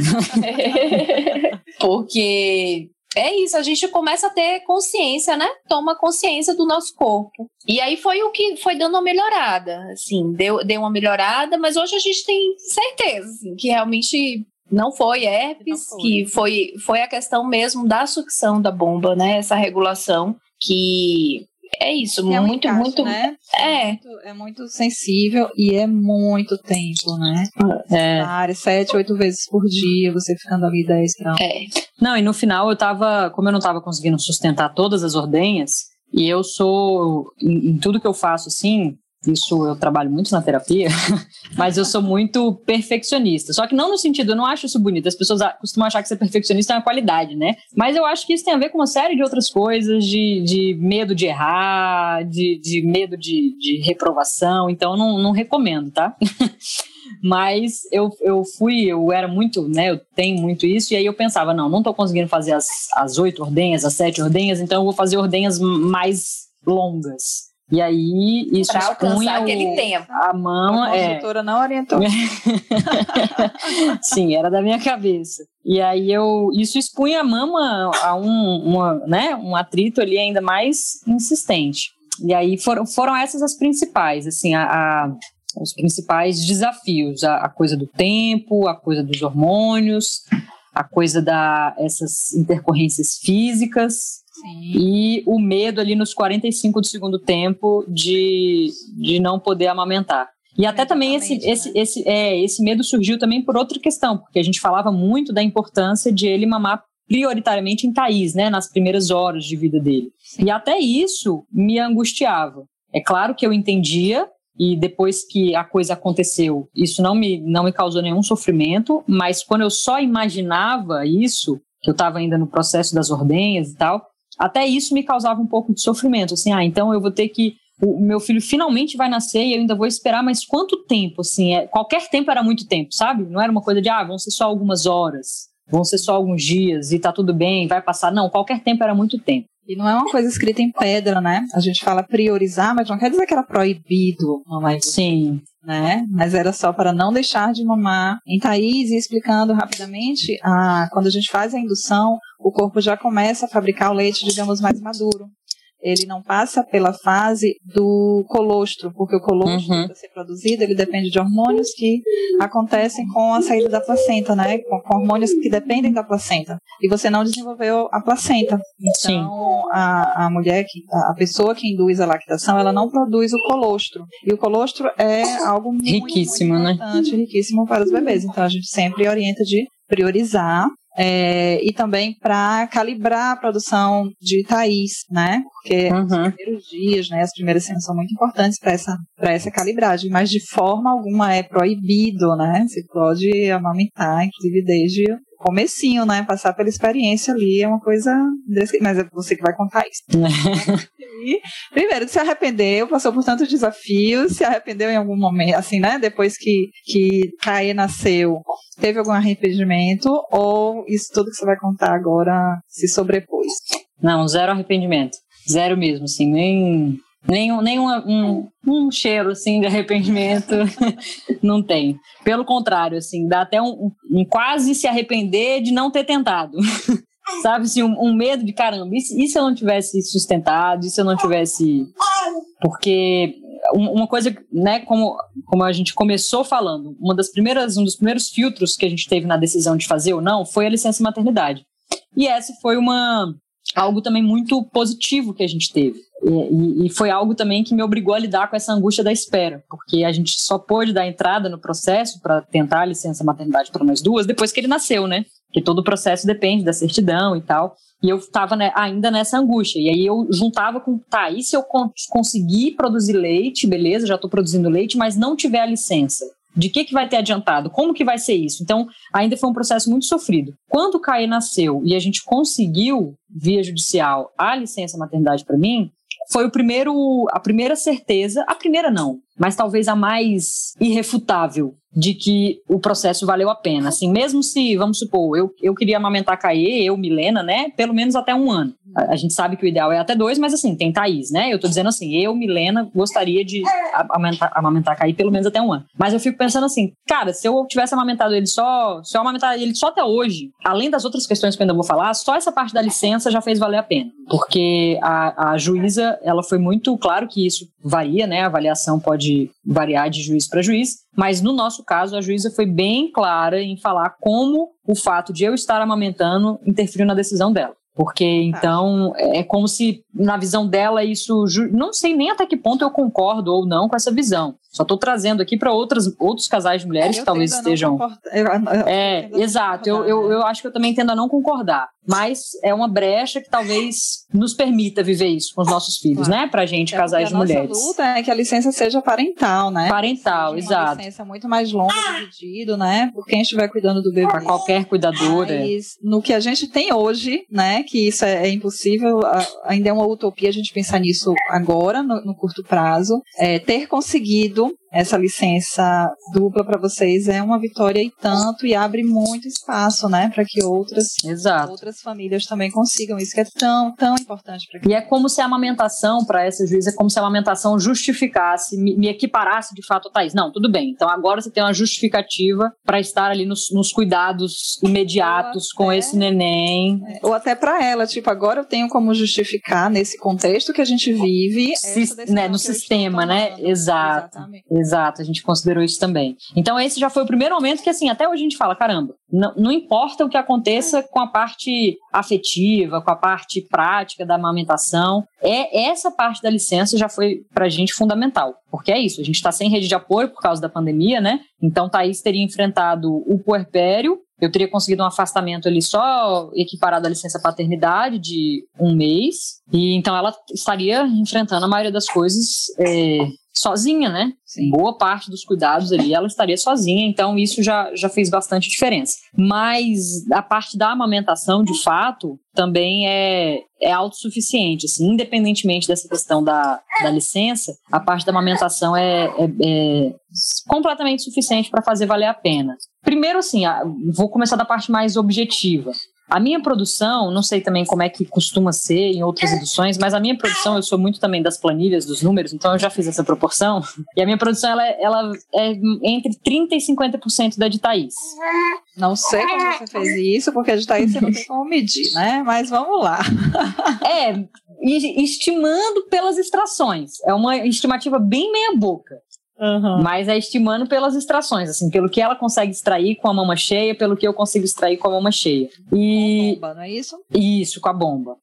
Porque é isso, a gente começa a ter consciência, né? Toma consciência do nosso corpo. E aí foi o que foi dando uma melhorada, assim, deu, deu uma melhorada, mas hoje a gente tem certeza, assim, que realmente não foi herpes, não foi. que foi, foi a questão mesmo da sucção da bomba, né? Essa regulação que é isso, é um muito, encaixe, muito. Né? É. Muito, é muito sensível e é muito tempo, né? É. Na área, sete, oito vezes por dia, você ficando ali dez graus. É. Não, e no final eu tava, como eu não tava conseguindo sustentar todas as ordenhas, e eu sou, em, em tudo que eu faço assim, isso eu trabalho muito na terapia, mas eu sou muito perfeccionista. Só que não no sentido, eu não acho isso bonito. As pessoas costumam achar que ser perfeccionista é uma qualidade, né? Mas eu acho que isso tem a ver com uma série de outras coisas, de, de medo de errar, de, de medo de, de reprovação. Então, não, não recomendo, tá? Mas eu, eu fui, eu era muito, né? Eu tenho muito isso, e aí eu pensava, não, não tô conseguindo fazer as, as oito ordenhas, as sete ordenhas, então eu vou fazer ordenhas mais longas. E aí isso pra alcançar aquele tempo. A mama a é. A não orientou. Sim, era da minha cabeça. E aí eu isso expunha a mama a um, uma, né, um atrito ali ainda mais insistente. E aí foram, foram essas as principais, assim, a, a os principais desafios, a, a, coisa do tempo, a coisa dos hormônios, a coisa da essas intercorrências físicas Sim. e o medo ali nos 45 do segundo tempo de, de não poder amamentar. E até também esse, né? esse, esse, é, esse medo surgiu também por outra questão, porque a gente falava muito da importância de ele mamar prioritariamente em Thaís, né, nas primeiras horas de vida dele. Sim. E até isso me angustiava. É claro que eu entendia e depois que a coisa aconteceu, isso não me, não me causou nenhum sofrimento, mas quando eu só imaginava isso, que eu estava ainda no processo das ordenhas e tal, até isso me causava um pouco de sofrimento, assim, ah, então eu vou ter que o meu filho finalmente vai nascer e eu ainda vou esperar, mas quanto tempo, assim, é, qualquer tempo era muito tempo, sabe? Não era uma coisa de, ah, vão ser só algumas horas, vão ser só alguns dias e tá tudo bem, vai passar, não, qualquer tempo era muito tempo. E não é uma coisa escrita em pedra, né? A gente fala priorizar, mas não quer dizer que era proibido mamar Sim. Né? Mas era só para não deixar de mamar. Em Thaís, explicando rapidamente, a, quando a gente faz a indução, o corpo já começa a fabricar o leite, digamos, mais maduro ele não passa pela fase do colostro, porque o colostro uhum. para ser produzido, ele depende de hormônios que acontecem com a saída da placenta, né? Com, com hormônios que dependem da placenta. E você não desenvolveu a placenta. Então, a, a mulher, que, a pessoa que induz a lactação, ela não produz o colostro. E o colostro é algo muito, riquíssimo, muito né? importante, né? riquíssimo para os bebês. Então, a gente sempre orienta de priorizar é, e também para calibrar a produção de Thaís, né? Porque uhum. os primeiros dias, né, as primeiras cenas são muito importantes para essa, essa calibragem, mas de forma alguma é proibido, né? Você pode amamentar, inclusive desde comecinho, né? Passar pela experiência ali é uma coisa. Desse... Mas é você que vai contar isso. primeiro, se arrependeu, passou por tantos desafios, se arrependeu em algum momento, assim, né? Depois que, que Caê nasceu, teve algum arrependimento? Ou isso tudo que você vai contar agora se sobrepôs? Não, zero arrependimento. Zero mesmo, assim, nem nem, nem um, um, um, cheiro assim de arrependimento não tem. Pelo contrário, assim, dá até um, um quase se arrepender de não ter tentado. Sabe, assim, um, um, medo de caramba, e se, e se eu não tivesse sustentado, e se eu não tivesse. Porque uma coisa, né, como, como a gente começou falando, uma das primeiras, um dos primeiros filtros que a gente teve na decisão de fazer ou não foi a licença maternidade. E essa foi uma algo também muito positivo que a gente teve. E, e, foi algo também que me obrigou a lidar com essa angústia da espera, porque a gente só pôde dar entrada no processo para tentar a licença maternidade para nós duas depois que ele nasceu, né? Que todo o processo depende da certidão e tal. E eu estava né, ainda nessa angústia. E aí eu juntava com, tá, e se eu conseguir produzir leite, beleza, já estou produzindo leite, mas não tiver a licença? De que, que vai ter adiantado? Como que vai ser isso? Então, ainda foi um processo muito sofrido. Quando o Caê nasceu e a gente conseguiu, via judicial, a licença maternidade para mim, foi o primeiro, a primeira certeza, a primeira não, mas talvez a mais irrefutável de que o processo valeu a pena. Assim, mesmo se, vamos supor, eu, eu queria amamentar Caê, eu, Milena, né, pelo menos até um ano. A, a, gente sabe que o ideal é até dois, mas assim, tem Thaís, né? Eu tô dizendo assim, eu, Milena, gostaria de amamentar, amamentar Caê pelo menos até um ano. Mas eu fico pensando assim, cara, se eu tivesse amamentado ele só, se eu amamentar ele só até hoje, além das outras questões que eu ainda vou falar, só essa parte da licença já fez valer a pena. Porque a, a juíza, ela foi muito claro que isso varia, né? A avaliação pode variar de juiz para juiz, mas no nosso caso, a juíza foi bem clara em falar como o fato de eu estar amamentando interferiu na decisão dela. Porque então é como se na visão dela, isso. Não sei nem até que ponto eu concordo ou não com essa visão. Só estou trazendo aqui para outros casais de mulheres eu que talvez estejam. Eu, eu, é, exato. Eu, eu, eu acho que eu também tendo a não concordar. Mas é uma brecha que talvez nos permita viver isso com os nossos filhos, claro. né? Pra gente, é casais de mulheres. A nossa luta é que a licença seja parental, né? Parental, seja exato. Uma licença muito mais longa, dividido, né? Por quem estiver cuidando do bebê. Para qualquer cuidadora. Mas no que a gente tem hoje, né? Que isso é, é impossível, ainda é uma utopia a gente pensar nisso agora, no, no curto prazo. É, ter conseguido essa licença dupla para vocês é uma vitória e tanto e abre muito espaço, né, para que outras Exato. outras famílias também consigam isso que é tão tão importante para E é como se a amamentação para essa juíza é como se a amamentação justificasse, me, me, equiparasse de fato a Thaís. Não, tudo bem. Então agora você tem uma justificativa para estar ali nos, nos cuidados imediatos até, com esse neném. É, ou até para ela, tipo, agora eu tenho como justificar nesse contexto que a gente vive, né, no sistema, né? Exato. Exatamente. Exato, a gente considerou isso também. Então, esse já foi o primeiro momento que, assim, até hoje a gente fala: caramba, não, não importa o que aconteça com a parte afetiva, com a parte prática da amamentação, é essa parte da licença já foi pra gente fundamental. Porque é isso, a gente está sem rede de apoio por causa da pandemia, né? Então, Thaís teria enfrentado o puerpério eu teria conseguido um afastamento ali só equiparado à licença paternidade de um mês. E então ela estaria enfrentando a maioria das coisas é, sozinha, né? Sim. Boa parte dos cuidados ali ela estaria sozinha, então isso já, já fez bastante diferença. Mas a parte da amamentação, de fato, também é, é autossuficiente. Assim, independentemente dessa questão da, da licença, a parte da amamentação é, é, é completamente suficiente para fazer valer a pena. Primeiro, assim, vou começar da parte mais objetiva. A minha produção, não sei também como é que costuma ser em outras edições, mas a minha produção, eu sou muito também das planilhas, dos números, então eu já fiz essa proporção. E a minha produção, ela, é, ela é entre 30% e 50% da de Thaís. Não sei como você fez isso, porque a de Thaís você não tem como medir, né? Mas vamos lá. É, estimando pelas extrações. É uma estimativa bem meia boca. Uhum. Mas é estimando pelas extrações, assim, pelo que ela consegue extrair com a mama cheia, pelo que eu consigo extrair com a mama cheia. E com a bomba, não é isso? Isso, com a bomba.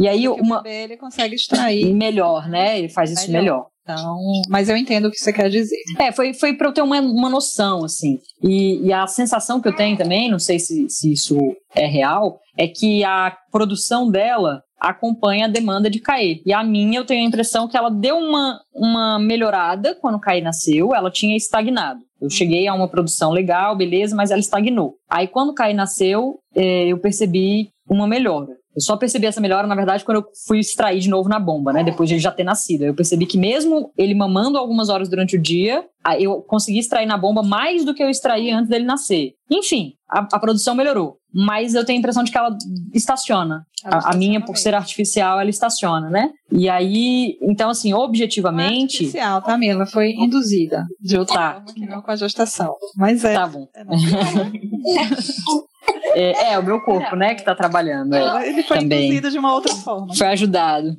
E aí uma o bebê, ele consegue extrair melhor, né? Ele faz isso melhor. melhor. Então, mas eu entendo o que você quer dizer. É, foi, foi para eu ter uma, uma noção, assim. E, e, a sensação que eu tenho também, não sei se, se isso é real, é que a produção dela acompanha a demanda de Caê. E a minha, eu tenho a impressão que ela deu uma, uma melhorada quando Caê nasceu, ela tinha estagnado. Eu cheguei a uma produção legal, beleza, mas ela estagnou. Aí quando Caê nasceu, é, eu percebi uma melhora. Eu só percebi essa melhora, na verdade, quando eu fui extrair de novo na bomba, né? Depois de ele já ter nascido. Eu percebi que mesmo ele mamando algumas horas durante o dia, eu consegui extrair na bomba mais do que eu extraí antes dele nascer. Enfim, a, a produção melhorou. Mas eu tenho a impressão de que ela estaciona. Ela a, a, minha, por ser artificial, ela estaciona, né? E aí, então, assim, objetivamente. Não é artificial, tá, Ela Foi induzida. De outra tá. forma que não com a gestação. Mas é. Tá bom. É É, é, o meu corpo, né, que tá trabalhando. É, Ele foi também. induzido de uma outra forma. Foi ajudado.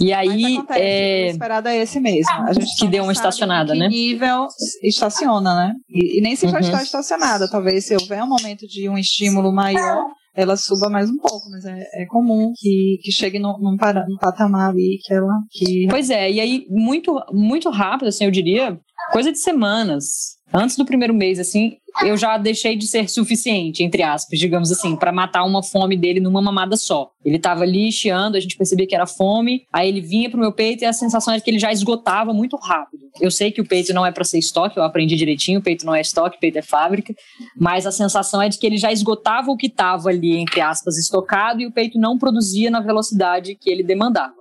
E aí. é... O esperado é esse mesmo. A gente que deu uma estacionada, né? nível estaciona, né? E, e nem se uhum. estar estacionada. Talvez se houver um momento de um estímulo maior, ela suba mais um pouco, mas é, é comum que, que chegue num, num, para, num patamar ali que ela. Que... Pois é, e aí, muito, muito rápido, assim, eu diria, coisa de semanas antes do primeiro mês, assim, eu já deixei de ser suficiente, entre aspas, digamos assim, para matar uma fome dele numa mamada só. Ele tava ali chiando, a gente percebia que era fome, aí ele vinha pro meu peito e a sensação era que ele já esgotava muito rápido. Eu sei que o peito não é para ser estoque, eu aprendi direitinho, o peito não é estoque, o peito é fábrica, mas a sensação é de que ele já esgotava o que tava ali, entre aspas, estocado e o peito não produzia na velocidade que ele demandava.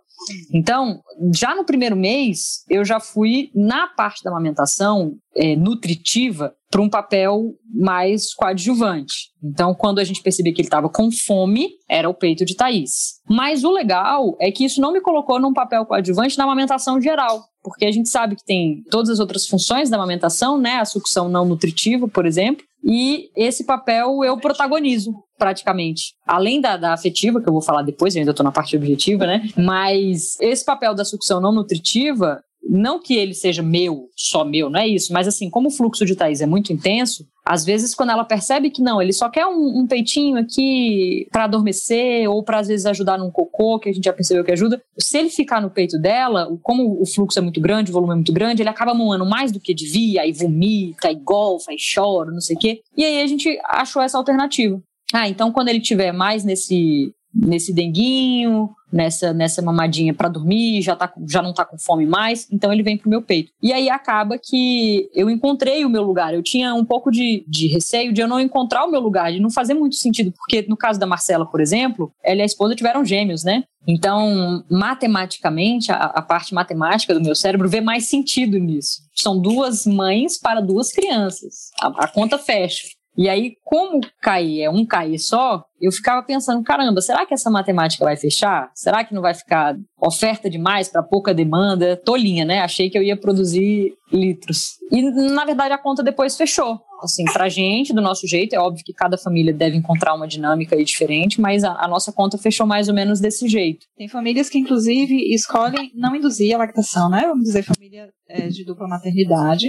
Então, já no primeiro mês, eu já fui na parte da amamentação é, nutritiva para um papel mais coadjuvante. Então, quando a gente percebia que ele estava com fome, era o peito de Thaís. Mas o legal é que isso não me colocou num papel coadjuvante na amamentação geral, porque a gente sabe que tem todas as outras funções da amamentação, né? A sucção não nutritiva, por exemplo, e esse papel eu protagonizo praticamente. Além da, da afetiva, que eu vou falar depois, eu ainda estou na parte objetiva, né? Mas esse papel da sucção não nutritiva, não que ele seja meu, só meu, não é isso, mas assim, como o fluxo de Thaís é muito intenso, Às vezes, quando ela percebe que não, ele só quer um, um peitinho aqui para adormecer ou para às vezes ajudar num cocô, que a gente já percebeu que ajuda. Se ele ficar no peito dela, como o fluxo é muito grande, o volume é muito grande, ele acaba moando mais do que devia, aí vomita, aí golfa, aí chora, não sei o quê. E aí a gente achou essa alternativa. Ah, então quando ele tiver mais nesse nesse denguinho, nessa, nessa mamadinha para dormir, já, tá, já não tá com fome mais, então ele vem pro meu peito. E aí acaba que eu encontrei o meu lugar. Eu tinha um pouco de, de receio de eu não encontrar o meu lugar, de não fazer muito sentido, porque no caso da Marcela, por exemplo, ela e a esposa tiveram gêmeos, né? Então, matematicamente, a, a parte matemática do meu cérebro vê mais sentido nisso. São duas mães para duas crianças. a, a conta fecha. E aí, como cair é um cair só, eu ficava pensando, caramba, será que essa matemática vai fechar? Será que não vai ficar oferta demais para pouca demanda? Tolinha, né? Achei que eu ia produzir litros. E na verdade a conta depois fechou. Assim, pra gente, do nosso jeito, é óbvio que cada família deve encontrar uma dinâmica aí diferente, mas a, a nossa conta fechou mais ou menos desse jeito. Tem famílias que, inclusive, escolhem não induzir a lactação, né? Vamos dizer, família é, de dupla maternidade.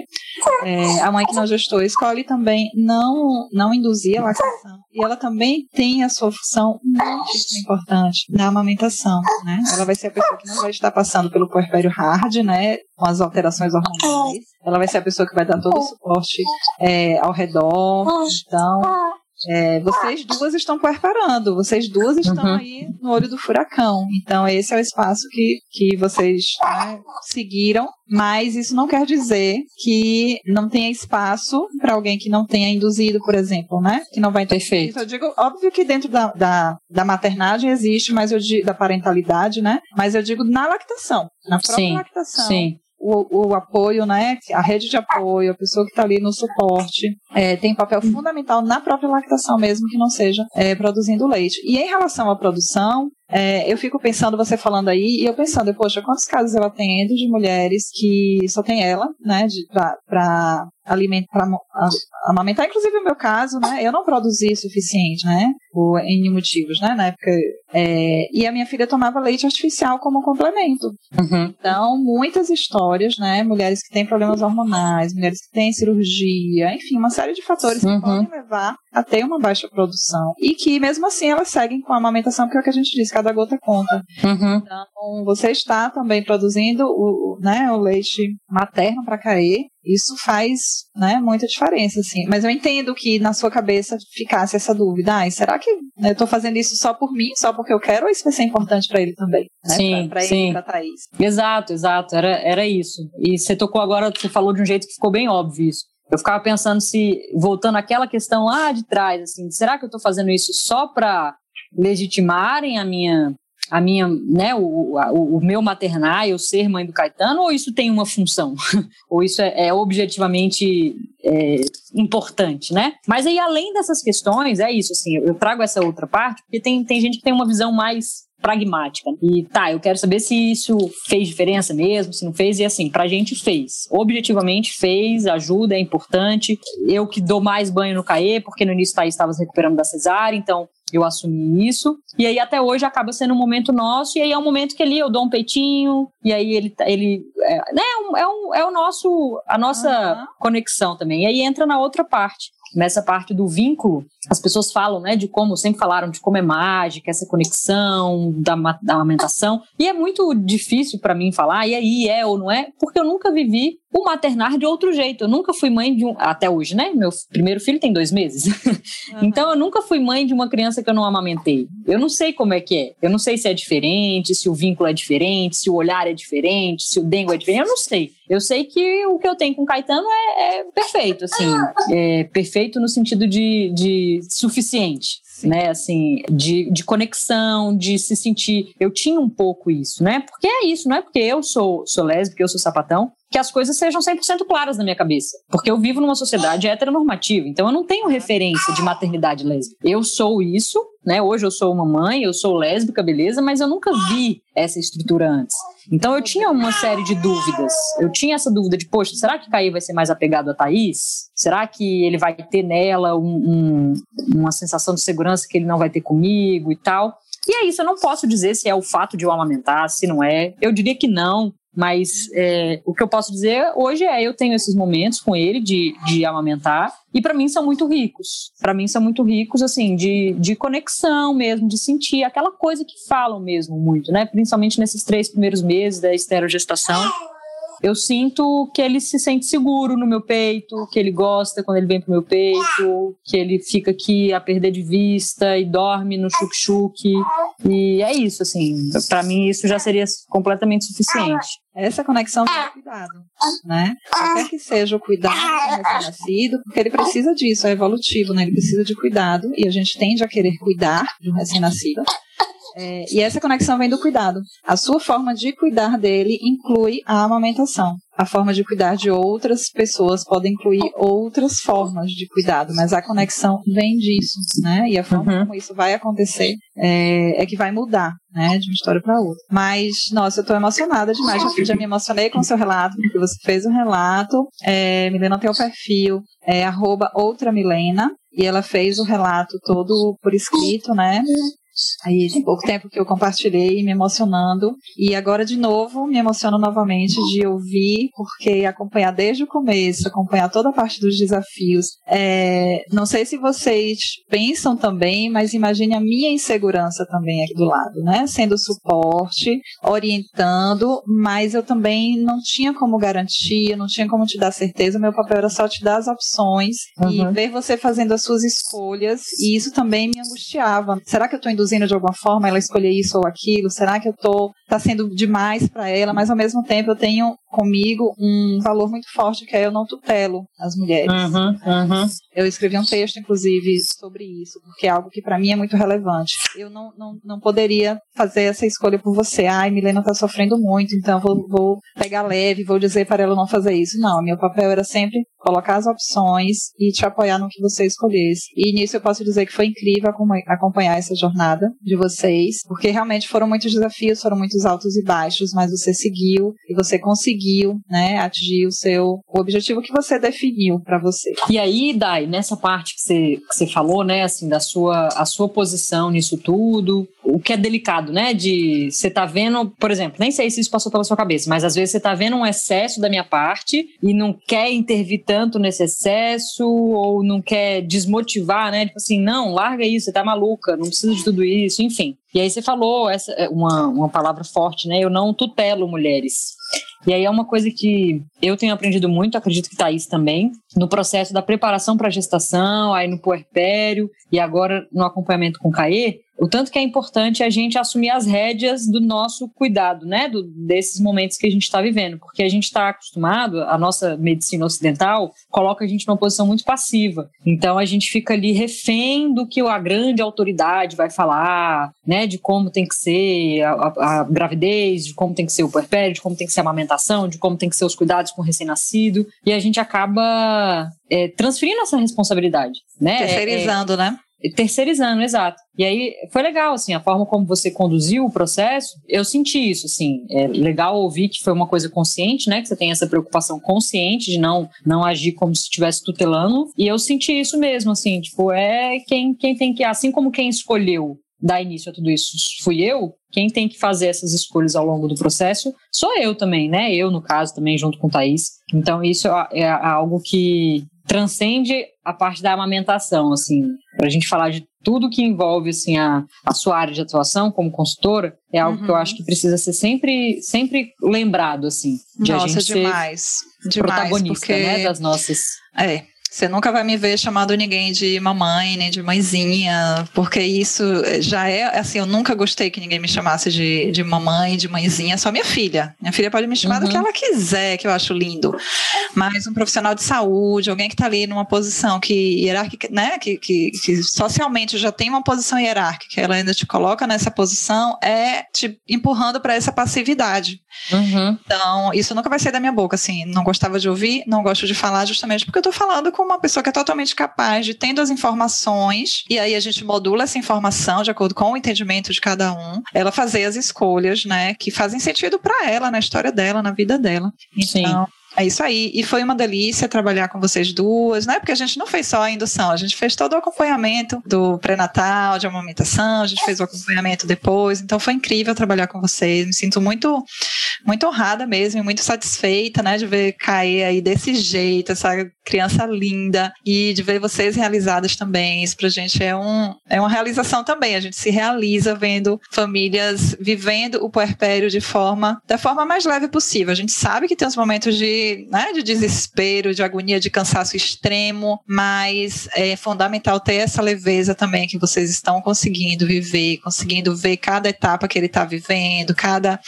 É, a mãe que não gestou escolhe também não, não induzir a lactação. E ela também tem a sua função muito importante na amamentação, né? Ela vai ser a pessoa que não vai estar passando pelo puerpério hard, né? Com as alterações hormonais. Ela vai ser a pessoa que vai dar todo o suporte é, ao redor. Então, é, vocês duas estão puerperando, vocês duas estão uhum. aí no olho do furacão. Então, esse é o espaço que, que vocês né, seguiram, mas isso não quer dizer que não tenha espaço para alguém que não tenha induzido, por exemplo, né? Que não vai ter. Perfeito. Eu digo, óbvio que dentro da, da, da maternagem existe, mas eu digo, da parentalidade, né? Mas eu digo na lactação, na própria sim, lactação. Sim o, o, apoio, né? A rede de apoio, a pessoa que está ali no suporte, é, tem papel fundamental na própria lactação mesmo, que não seja é, produzindo leite. E em relação à produção, é, eu fico pensando, você falando aí, e eu pensando, poxa, quantos casos eu atendo de mulheres que só tem ela, né, para alimentar, para amamentar, inclusive no meu caso, né, eu não produzi o suficiente, né, por N motivos, né, na época, é, e a minha filha tomava leite artificial como complemento. Uhum. Então, muitas histórias, né, mulheres que têm problemas hormonais, mulheres que têm cirurgia, enfim, uma série de fatores uhum. que podem levar a ter uma baixa produção, e que mesmo assim elas seguem com a amamentação, porque é o que a gente disse, cada gota conta. Uhum. Então, você está também produzindo o, né, o leite materno para cair. Isso faz né, muita diferença, assim. Mas eu entendo que na sua cabeça ficasse essa dúvida. Ah, será que né, eu estou fazendo isso só por mim, só porque eu quero, ou isso vai ser importante para ele também? Né? Sim, para ele e para Thaís. Exato, exato. Era, era isso. E você tocou agora, você falou de um jeito que ficou bem óbvio isso. Eu ficava pensando se, voltando àquela questão lá de trás, assim, será que eu estou fazendo isso só para legitimarem a minha a minha, né, o, o, o, meu maternar, eu ser mãe do Caetano, ou isso tem uma função? ou isso é, é objetivamente é, importante, né? Mas aí, além dessas questões, é isso, assim, eu trago essa outra parte, porque tem, tem gente que tem uma visão mais pragmática. E tá, eu quero saber se isso fez diferença mesmo, se não fez, e assim, pra gente fez. Objetivamente fez, ajuda, é importante. Eu que dou mais banho no CAE, porque no início Thaís estava se recuperando da cesárea, então eu assumi isso. E aí até hoje acaba sendo um momento nosso, e aí é um momento que ali eu dou um peitinho, e aí ele, ele é, né, é, um, é o nosso, a nossa uhum. conexão também. E aí entra na outra parte nessa parte do vínculo, as pessoas falam, né, de como, sempre falaram de como é mágica, essa conexão da, da amamentação, e é muito difícil para mim falar, e aí é ou não é, porque eu nunca vivi o maternar de outro jeito, eu nunca fui mãe de um, até hoje, né, meu primeiro filho tem dois meses, uhum. então eu nunca fui mãe de uma criança que eu não amamentei, eu não sei como é que é, eu não sei se é diferente, se o vínculo é diferente, se o olhar é diferente, se o dengo é diferente, eu não sei, eu sei que o que eu tenho com o Caetano é, é perfeito, assim, é perfeito no sentido de, de suficiente. Sim. né? Assim, de, de conexão, de se sentir. Eu tinha um pouco isso, né? Porque é isso, não é porque eu sou, sou lésbica, eu sou sapatão, que as coisas sejam 100% claras na minha cabeça. Porque eu vivo numa sociedade heteronormativa, então eu não tenho referência de maternidade lésbica. Eu sou isso, né? Hoje eu sou uma mãe, eu sou lésbica, beleza, mas eu nunca vi essa estrutura antes. Então eu tinha uma série de dúvidas. Eu tinha essa dúvida de, poxa, será que Caí vai ser mais apegado a Thaís? Será que ele vai ter nela um, um, uma sensação de segurança que ele não vai ter comigo e tal? E é isso, eu não posso dizer se é o fato de eu amamentar, se não é. Eu diria que não. Mas é, o que eu posso dizer hoje é eu tenho esses momentos com ele de, de amamentar e para mim são muito ricos. Para mim são muito ricos assim de, de conexão mesmo, de sentir aquela coisa que falam mesmo muito, né? Principalmente nesses três primeiros meses da esterogestação eu sinto que ele se sente seguro no meu peito, que ele gosta quando ele vem pro meu peito, que ele fica aqui a perder de vista e dorme no chuk-chuk. E é isso, assim. Para mim, isso já seria completamente suficiente. Essa conexão o cuidado, né? Qualquer que seja o cuidado do recém-nascido, porque ele precisa disso, é evolutivo, né? Ele precisa de cuidado e a gente tende a querer cuidar de um recém-nascido. É, e essa conexão vem do cuidado. A sua forma de cuidar dele inclui a amamentação. A forma de cuidar de outras pessoas pode incluir outras formas de cuidado, mas a conexão vem disso, né? E a forma uhum. como isso vai acontecer é, é, que vai mudar, né? De uma história para outra. Mas, nossa, eu estou emocionada demais. Já, já me emocionei com o seu relato, porque você fez um relato. É, Milena tem o perfil, é arroba outra Milena, e ela fez o relato todo por escrito, né? Aí tem pouco tempo que eu compartilhei, me emocionando. E agora, de novo, me emociono novamente de ouvir, porque acompanhar desde o começo, acompanhar toda a parte dos desafios. É, não sei se vocês pensam também, mas imagine a minha insegurança também aqui do lado, né? Sendo suporte, orientando, mas eu também não tinha como garantir, não tinha como te dar certeza. Meu papel era só te dar as opções uhum. e ver você fazendo as suas escolhas. E isso também me angustiava. Será que eu estou induzindo induzindo de alguma forma ela escolher isso ou aquilo? Será que eu tô tá sendo demais para ela? Mas ao mesmo tempo eu tenho comigo um valor muito forte que é eu não tutelo as mulheres. Uhum, uhum. Eu escrevi um texto, inclusive, sobre isso, porque é algo que para mim é muito relevante. Eu não, não, não poderia fazer essa escolha por você. Ai, Milena tá sofrendo muito, então vou, vou pegar leve, vou dizer para ela não fazer isso. Não, meu papel era sempre colocar as opções e te apoiar no que você escolhesse. E nisso eu posso dizer que foi incrível acompanhar essa jornada de vocês, porque realmente foram muitos desafios, foram muitos altos e baixos, mas você seguiu e você conseguiu, né, atingir o seu o objetivo que você definiu para você. E aí, Dai, nessa parte que você, que você falou, né, assim, da sua a sua posição nisso tudo, o que é delicado, né, de você tá vendo, por exemplo, nem sei se isso passou pela sua cabeça, mas às vezes você tá vendo um excesso da minha parte e não quer intervir tanto nesse excesso ou não quer desmotivar, né? Tipo assim, não, larga isso, você tá maluca, não precisa de tudo isso, enfim. E aí você falou essa é, uma, uma palavra forte, né? Eu não tutelo mulheres. E aí é uma coisa que eu tenho aprendido muito, acredito que Thaís também, no processo da preparação para a gestação, aí no puerpério e agora no acompanhamento com o CAE, o tanto que é importante a gente assumir as rédeas do nosso cuidado, né, do, desses momentos que a gente está vivendo, porque a gente está acostumado, a nossa medicina ocidental coloca a gente numa posição muito passiva, então a gente fica ali refém do que a grande autoridade vai falar, né, de como tem que ser a, a, a gravidez, de como tem que ser o puerpério, de como tem que ser a amamentação, de como tem que ser os cuidados com o recém-nascido, e a gente acaba é, transferindo essa responsabilidade, né? Terceirizando, é, é, né? Terceirizando, exato. E aí foi legal, assim, a forma como você conduziu o processo, eu senti isso, assim. É legal ouvir que foi uma coisa consciente, né? Que você tem essa preocupação consciente de não, não agir como se estivesse tutelando. E eu senti isso mesmo, assim, tipo, é quem, quem tem que, assim como quem escolheu dar início a tudo isso fui eu, quem tem que fazer essas escolhas ao longo do processo sou eu também, né? Eu, no caso, também junto com o Thaís. Então, isso é, é algo que transcende a parte da amamentação, assim, para a gente falar de tudo que envolve assim a, a sua área de atuação como consultora é algo uhum. que eu acho que precisa ser sempre sempre lembrado assim de Nossa, a gente demais, ser demais, protagonista porque... né, das nossas é você nunca vai me ver chamando ninguém de mamãe, nem de mãezinha, porque isso já é, assim, eu nunca gostei que ninguém me chamasse de, de mamãe, de mãezinha, só minha filha. Minha filha pode me chamar uhum. do que uhum. ela quiser, que eu acho lindo. Mas um profissional de saúde, alguém que está ali numa posição que hierárquica, né, que, que, que, socialmente já tem uma posição hierárquica, ela ainda te coloca nessa posição, é te empurrando para essa passividade. Uhum. Então, isso nunca vai sair da minha boca, assim, não gostava de ouvir, não gosto de falar justamente porque eu estou falando com uma pessoa que é totalmente capaz de, tendo as informações, e aí a gente modula essa informação de acordo com o entendimento de cada um, ela fazer as escolhas, né, que fazem sentido para ela, na história dela, na vida dela. Então, Sim. É isso aí. E foi uma delícia trabalhar com vocês duas, né? Porque a gente não fez só a indução, a gente fez todo o acompanhamento do pré-natal, de amamentação, a gente fez o acompanhamento depois. Então foi incrível trabalhar com vocês. Me sinto muito muito honrada mesmo, muito satisfeita, né, de ver cair aí desse jeito, essa criança linda e de ver vocês realizadas também. Isso pra gente é, um, é uma realização também. A gente se realiza vendo famílias vivendo o puerpério de forma, da forma mais leve possível. A gente sabe que tem uns momentos de, né, de desespero, de agonia, de cansaço extremo, mas é fundamental ter essa leveza também que vocês estão conseguindo viver, conseguindo ver cada etapa que ele está vivendo, cada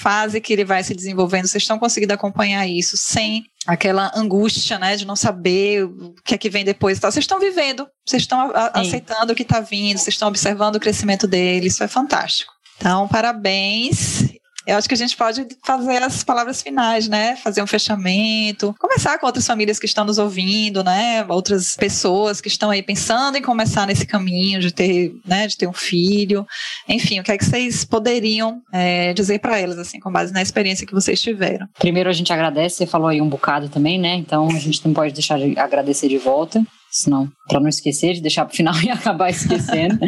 fase que ele vai se desenvolvendo, vocês estão conseguindo acompanhar isso sem aquela angústia, né, de não saber o que é que vem depois e tal. Vocês estão vivendo, vocês estão aceitando o que está vindo, vocês estão observando o crescimento dele, isso é fantástico. Então, parabéns. Eu acho que a gente pode fazer as palavras finais, né? Fazer um fechamento, conversar com outras famílias que estão nos ouvindo, né? Outras pessoas que estão aí pensando em começar nesse caminho de ter, né? De ter um filho. Enfim, o que é que vocês poderiam é, dizer para elas, assim, com base na experiência que vocês tiveram? Primeiro a gente agradece, você falou aí um bocado também, né? Então a gente não pode deixar de agradecer de volta senão para não esquecer de deixar para o final e acabar esquecendo.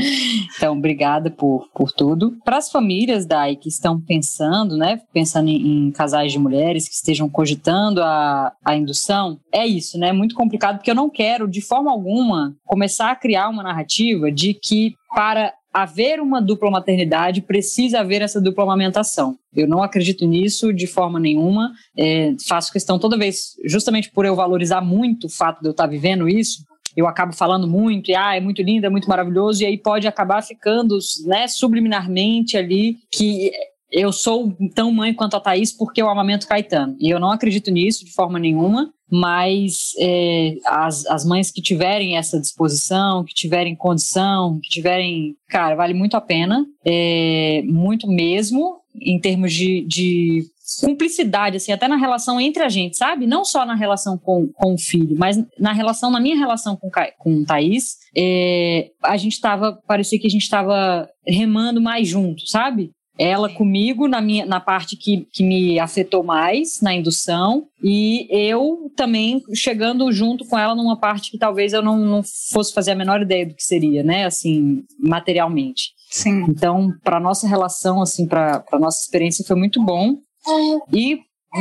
então, obrigada por, por tudo. Para as famílias Dai que estão pensando, né, pensando em, em, casais de mulheres que estejam cogitando a, a indução, é isso, né? É muito complicado porque eu não quero de forma alguma começar a criar uma narrativa de que para haver uma dupla maternidade, precisa haver essa dupla amamentação. Eu não acredito nisso de forma nenhuma. É, faço questão toda vez, justamente por eu valorizar muito o fato de eu estar vivendo isso, eu acabo falando muito, e ah, é muito lindo, é muito maravilhoso, e aí pode acabar ficando, né, subliminarmente ali que eu sou tão mãe quanto a Thaís porque eu amamento Caetano. E eu não acredito nisso de forma nenhuma, mas é, as, as mães que tiverem essa disposição, que tiverem condição, que tiverem. Cara, vale muito a pena, é, muito mesmo, em termos de, de cumplicidade, assim, até na relação entre a gente, sabe? Não só na relação com, com o filho, mas na relação, na minha relação com, com o Thaís, é, a gente tava, parecia que a gente estava remando mais junto, sabe? Ela comigo na minha na parte que, que me afetou mais na indução e eu também chegando junto com ela numa parte que talvez eu não, não fosse fazer a menor ideia do que seria, né? Assim, materialmente. Sim. Então, para nossa relação, assim, para nossa experiência foi muito bom e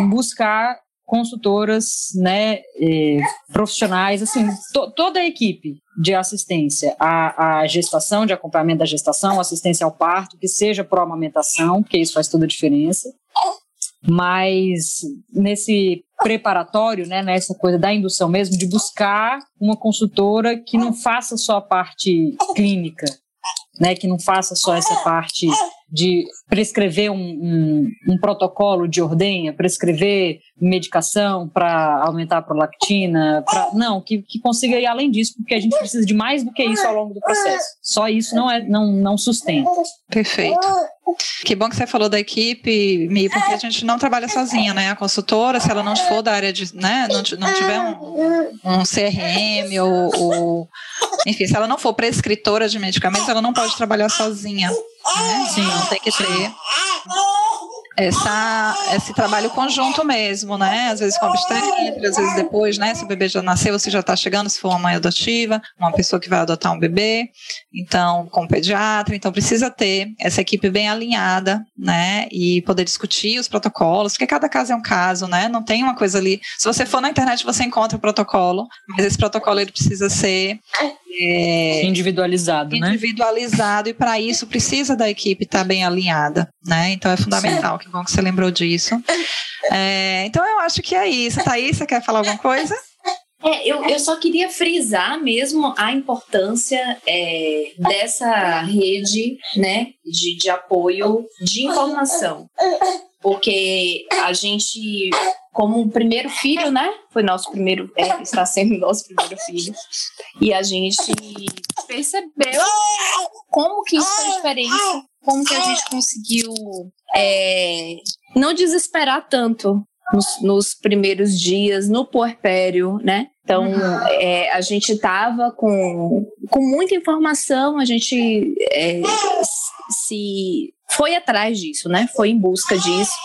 buscar consultoras, né, eh, profissionais, assim, to, toda a equipe de assistência à, à, gestação, de acompanhamento da gestação, assistência ao parto, que seja por amamentação, porque isso faz toda a diferença. Mas nesse preparatório, né, nessa coisa da indução mesmo, de buscar uma consultora que não faça só a parte clínica, né, que não faça só essa parte de prescrever um, um, um protocolo de ordenha, prescrever medicação para aumentar a prolactina, pra, não, que, que consiga ir além disso, porque a gente precisa de mais do que isso ao longo do processo. Só isso não, é, não, não sustenta. Perfeito. Que bom que você falou da equipe, Mi, porque a gente não trabalha sozinha, né? A consultora, se ela não for da área de, né, não, não tiver um, um CRM ou, ou, enfim, se ela não for prescritora de medicamentos, ela não pode trabalhar sozinha. Né? Sim, tem que ter essa, esse trabalho conjunto mesmo, né? Às vezes com obstetra, às vezes depois, né? Se o bebê já nasceu, você já está chegando, se for uma mãe adotiva, uma pessoa que vai adotar um bebê, então com o pediatra, então precisa ter essa equipe bem alinhada, né? E poder discutir os protocolos, porque cada caso é um caso, né? Não tem uma coisa ali. Se você for na internet, você encontra o protocolo, mas esse protocolo ele precisa ser é, individualizado, né? Individualizado e para isso precisa da equipe estar tá bem alinhada, né? Então é fundamental. Que bom que você lembrou disso. É, então eu acho que é isso. Thaís, você quer falar alguma coisa? É, eu, eu só queria frisar mesmo a importância é, dessa rede né, de, de apoio de informação. Porque a gente como primeiro filho, né? Foi nosso primeiro, é, está sendo nosso primeiro filho. E a gente percebeu como que isso faz diferença, como que a gente conseguiu é, não desesperar tanto nos, nos, primeiros dias, no puerpério, né? Então, uhum. é, a gente estava com, com muita informação, a gente é, se foi atrás disso, né? Foi em busca disso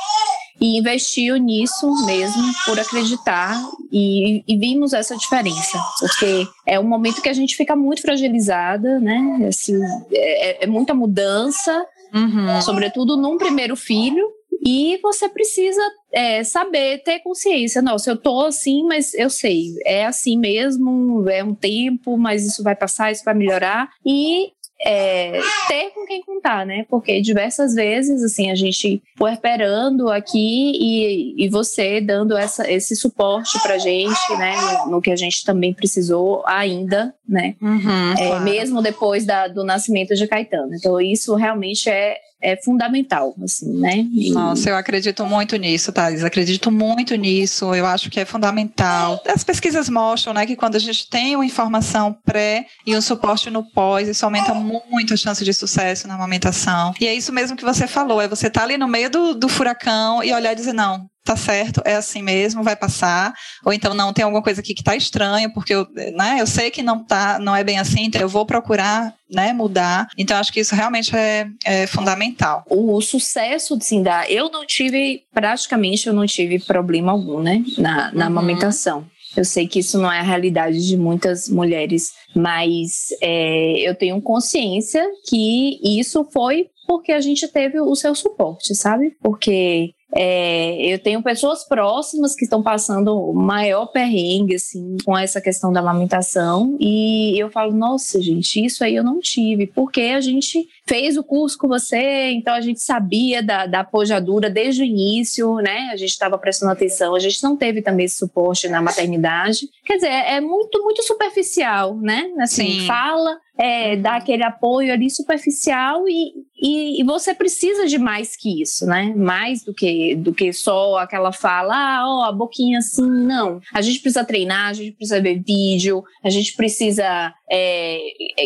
e investiu nisso mesmo por acreditar e, e, vimos essa diferença, porque é um momento que a gente fica muito fragilizada, né? Assim, é, é muita mudança, uhum. sobretudo num primeiro filho. E você precisa é, saber, ter consciência. Nossa, eu tô assim, mas eu sei, é assim mesmo, é um tempo, mas isso vai passar, isso vai melhorar. E é, ter com quem contar, né? Porque diversas vezes, assim, a gente puerperando aqui e, e você dando essa, esse suporte pra gente, né? No, no que a gente também precisou ainda, né? Uhum, é, claro. Mesmo depois da, do nascimento de Caetano. Então, isso realmente é, é fundamental, assim, né? E... Nossa, eu acredito muito nisso, Thais. Acredito muito nisso. Eu acho que é fundamental. As pesquisas mostram, né, que quando a gente tem uma informação pré e um suporte no pós, isso aumenta muito a chance de sucesso na amamentação. E é isso mesmo que você falou, é você estar tá ali no meio do, do furacão e olhar e dizer, não, tá certo, é assim mesmo, vai passar, ou então não tem alguma coisa aqui que tá estranha, porque eu, né, eu sei que não tá, não é bem assim, então eu vou procurar, né, mudar. Então acho que isso realmente é, é fundamental. O, sucesso de Sindar, eu não tive, praticamente eu não tive problema algum, né, na, na uhum. amamentação. Eu sei que isso não é a realidade de muitas mulheres, mas é, eu tenho consciência que isso foi porque a gente teve o seu suporte, sabe? Porque é, eu tenho pessoas próximas que estão passando o maior perrengue, assim, com essa questão da amamentação. E eu falo, nossa, gente, isso aí eu não tive, porque a gente fez o curso com você, então a gente sabia da, da apojadura desde o início, né? A gente estava prestando atenção, a gente não teve também esse suporte na maternidade. Quer dizer, é muito, muito superficial, né? Assim, Sim. fala, é, dá aquele apoio ali superficial e, e, e, você precisa de mais que isso, né? Mais do que, do que só aquela fala, ah, ó, a boquinha assim, não. A gente precisa treinar, a gente precisa ver vídeo, a gente precisa é,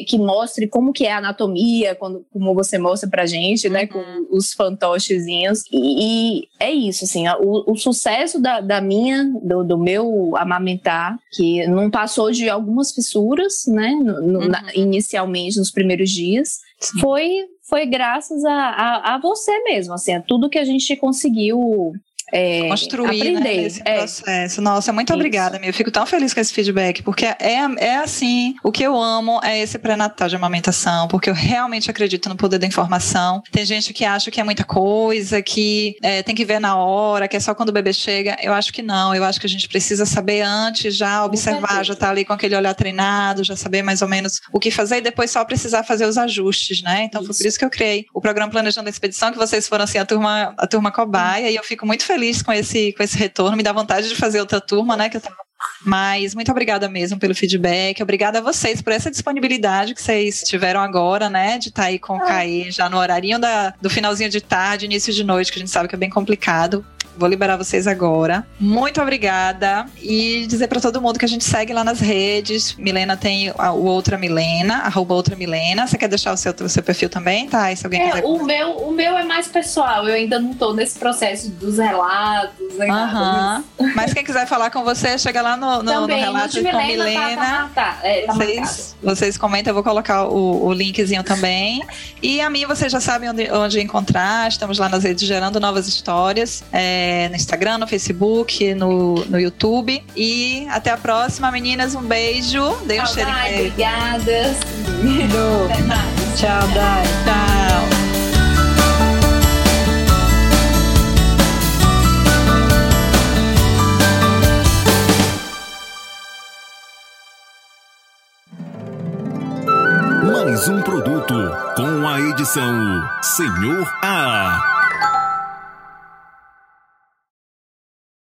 que mostre como que é a anatomia, quando, como você mostra pra gente, né? Com Uhum. os fantochezinhos. E, e é isso, assim, o, o sucesso da, da minha, do, do, meu amamentar, que não passou de algumas fissuras, né? No, no, Uhum. na, inicialmente, nos primeiros dias, foi, foi graças a, a, a, você mesmo, assim, a tudo que a gente conseguiu é, construir aprender. Né, esse é. processo. Nossa, muito Isso. obrigada, meu. Eu fico tão feliz com esse feedback, porque é, é assim, o que eu amo é esse pré-natal de amamentação, porque eu realmente acredito no poder da informação. Tem gente que acha que é muita coisa, que é, tem que ver na hora, que é só quando o bebê chega. Eu acho que não, eu acho que a gente precisa saber antes, já observar, já estar tá ali com aquele olhar treinado, já saber mais ou menos o que fazer e depois só precisar fazer os ajustes, né? Então isso. foi por isso que eu criei o programa Planejando a Expedição, que vocês foram assim a turma, a turma cobaia, hum. e eu fico muito feliz feliz com esse, com esse retorno, me dá vontade de fazer outra turma, né? Que eu mas muito obrigada mesmo pelo feedback, obrigada a vocês por essa disponibilidade que vocês tiveram agora, né? De estar tá aí com o Caí já no horarinho da, do finalzinho de tarde, início de noite, que a gente sabe que é bem complicado. Vou liberar vocês agora. Muito obrigada. E dizer para todo mundo que a gente segue lá nas redes. Milena tem o Outra Milena, arroba Outra Milena. Você quer deixar o seu, o seu perfil também, tá? Se alguém é, quiser. O meu, o meu é mais pessoal. Eu ainda não tô nesse processo dos relatos. Né, nada, mas... mas... quem quiser falar com você, chega lá no, no, também, no relato com Milena. Tá, tá, é, tá vocês, vocês comentam, eu vou colocar o, o linkzinho também. E a mim, vocês já sabem onde, onde encontrar. Estamos lá nas redes gerando novas histórias. É, no Instagram, no Facebook, no, no YouTube. E até a próxima, meninas. Um beijo. Dei um Dai, Obrigada. Tchau, Dai. Tchau. Mais um produto com a edição Senhor A.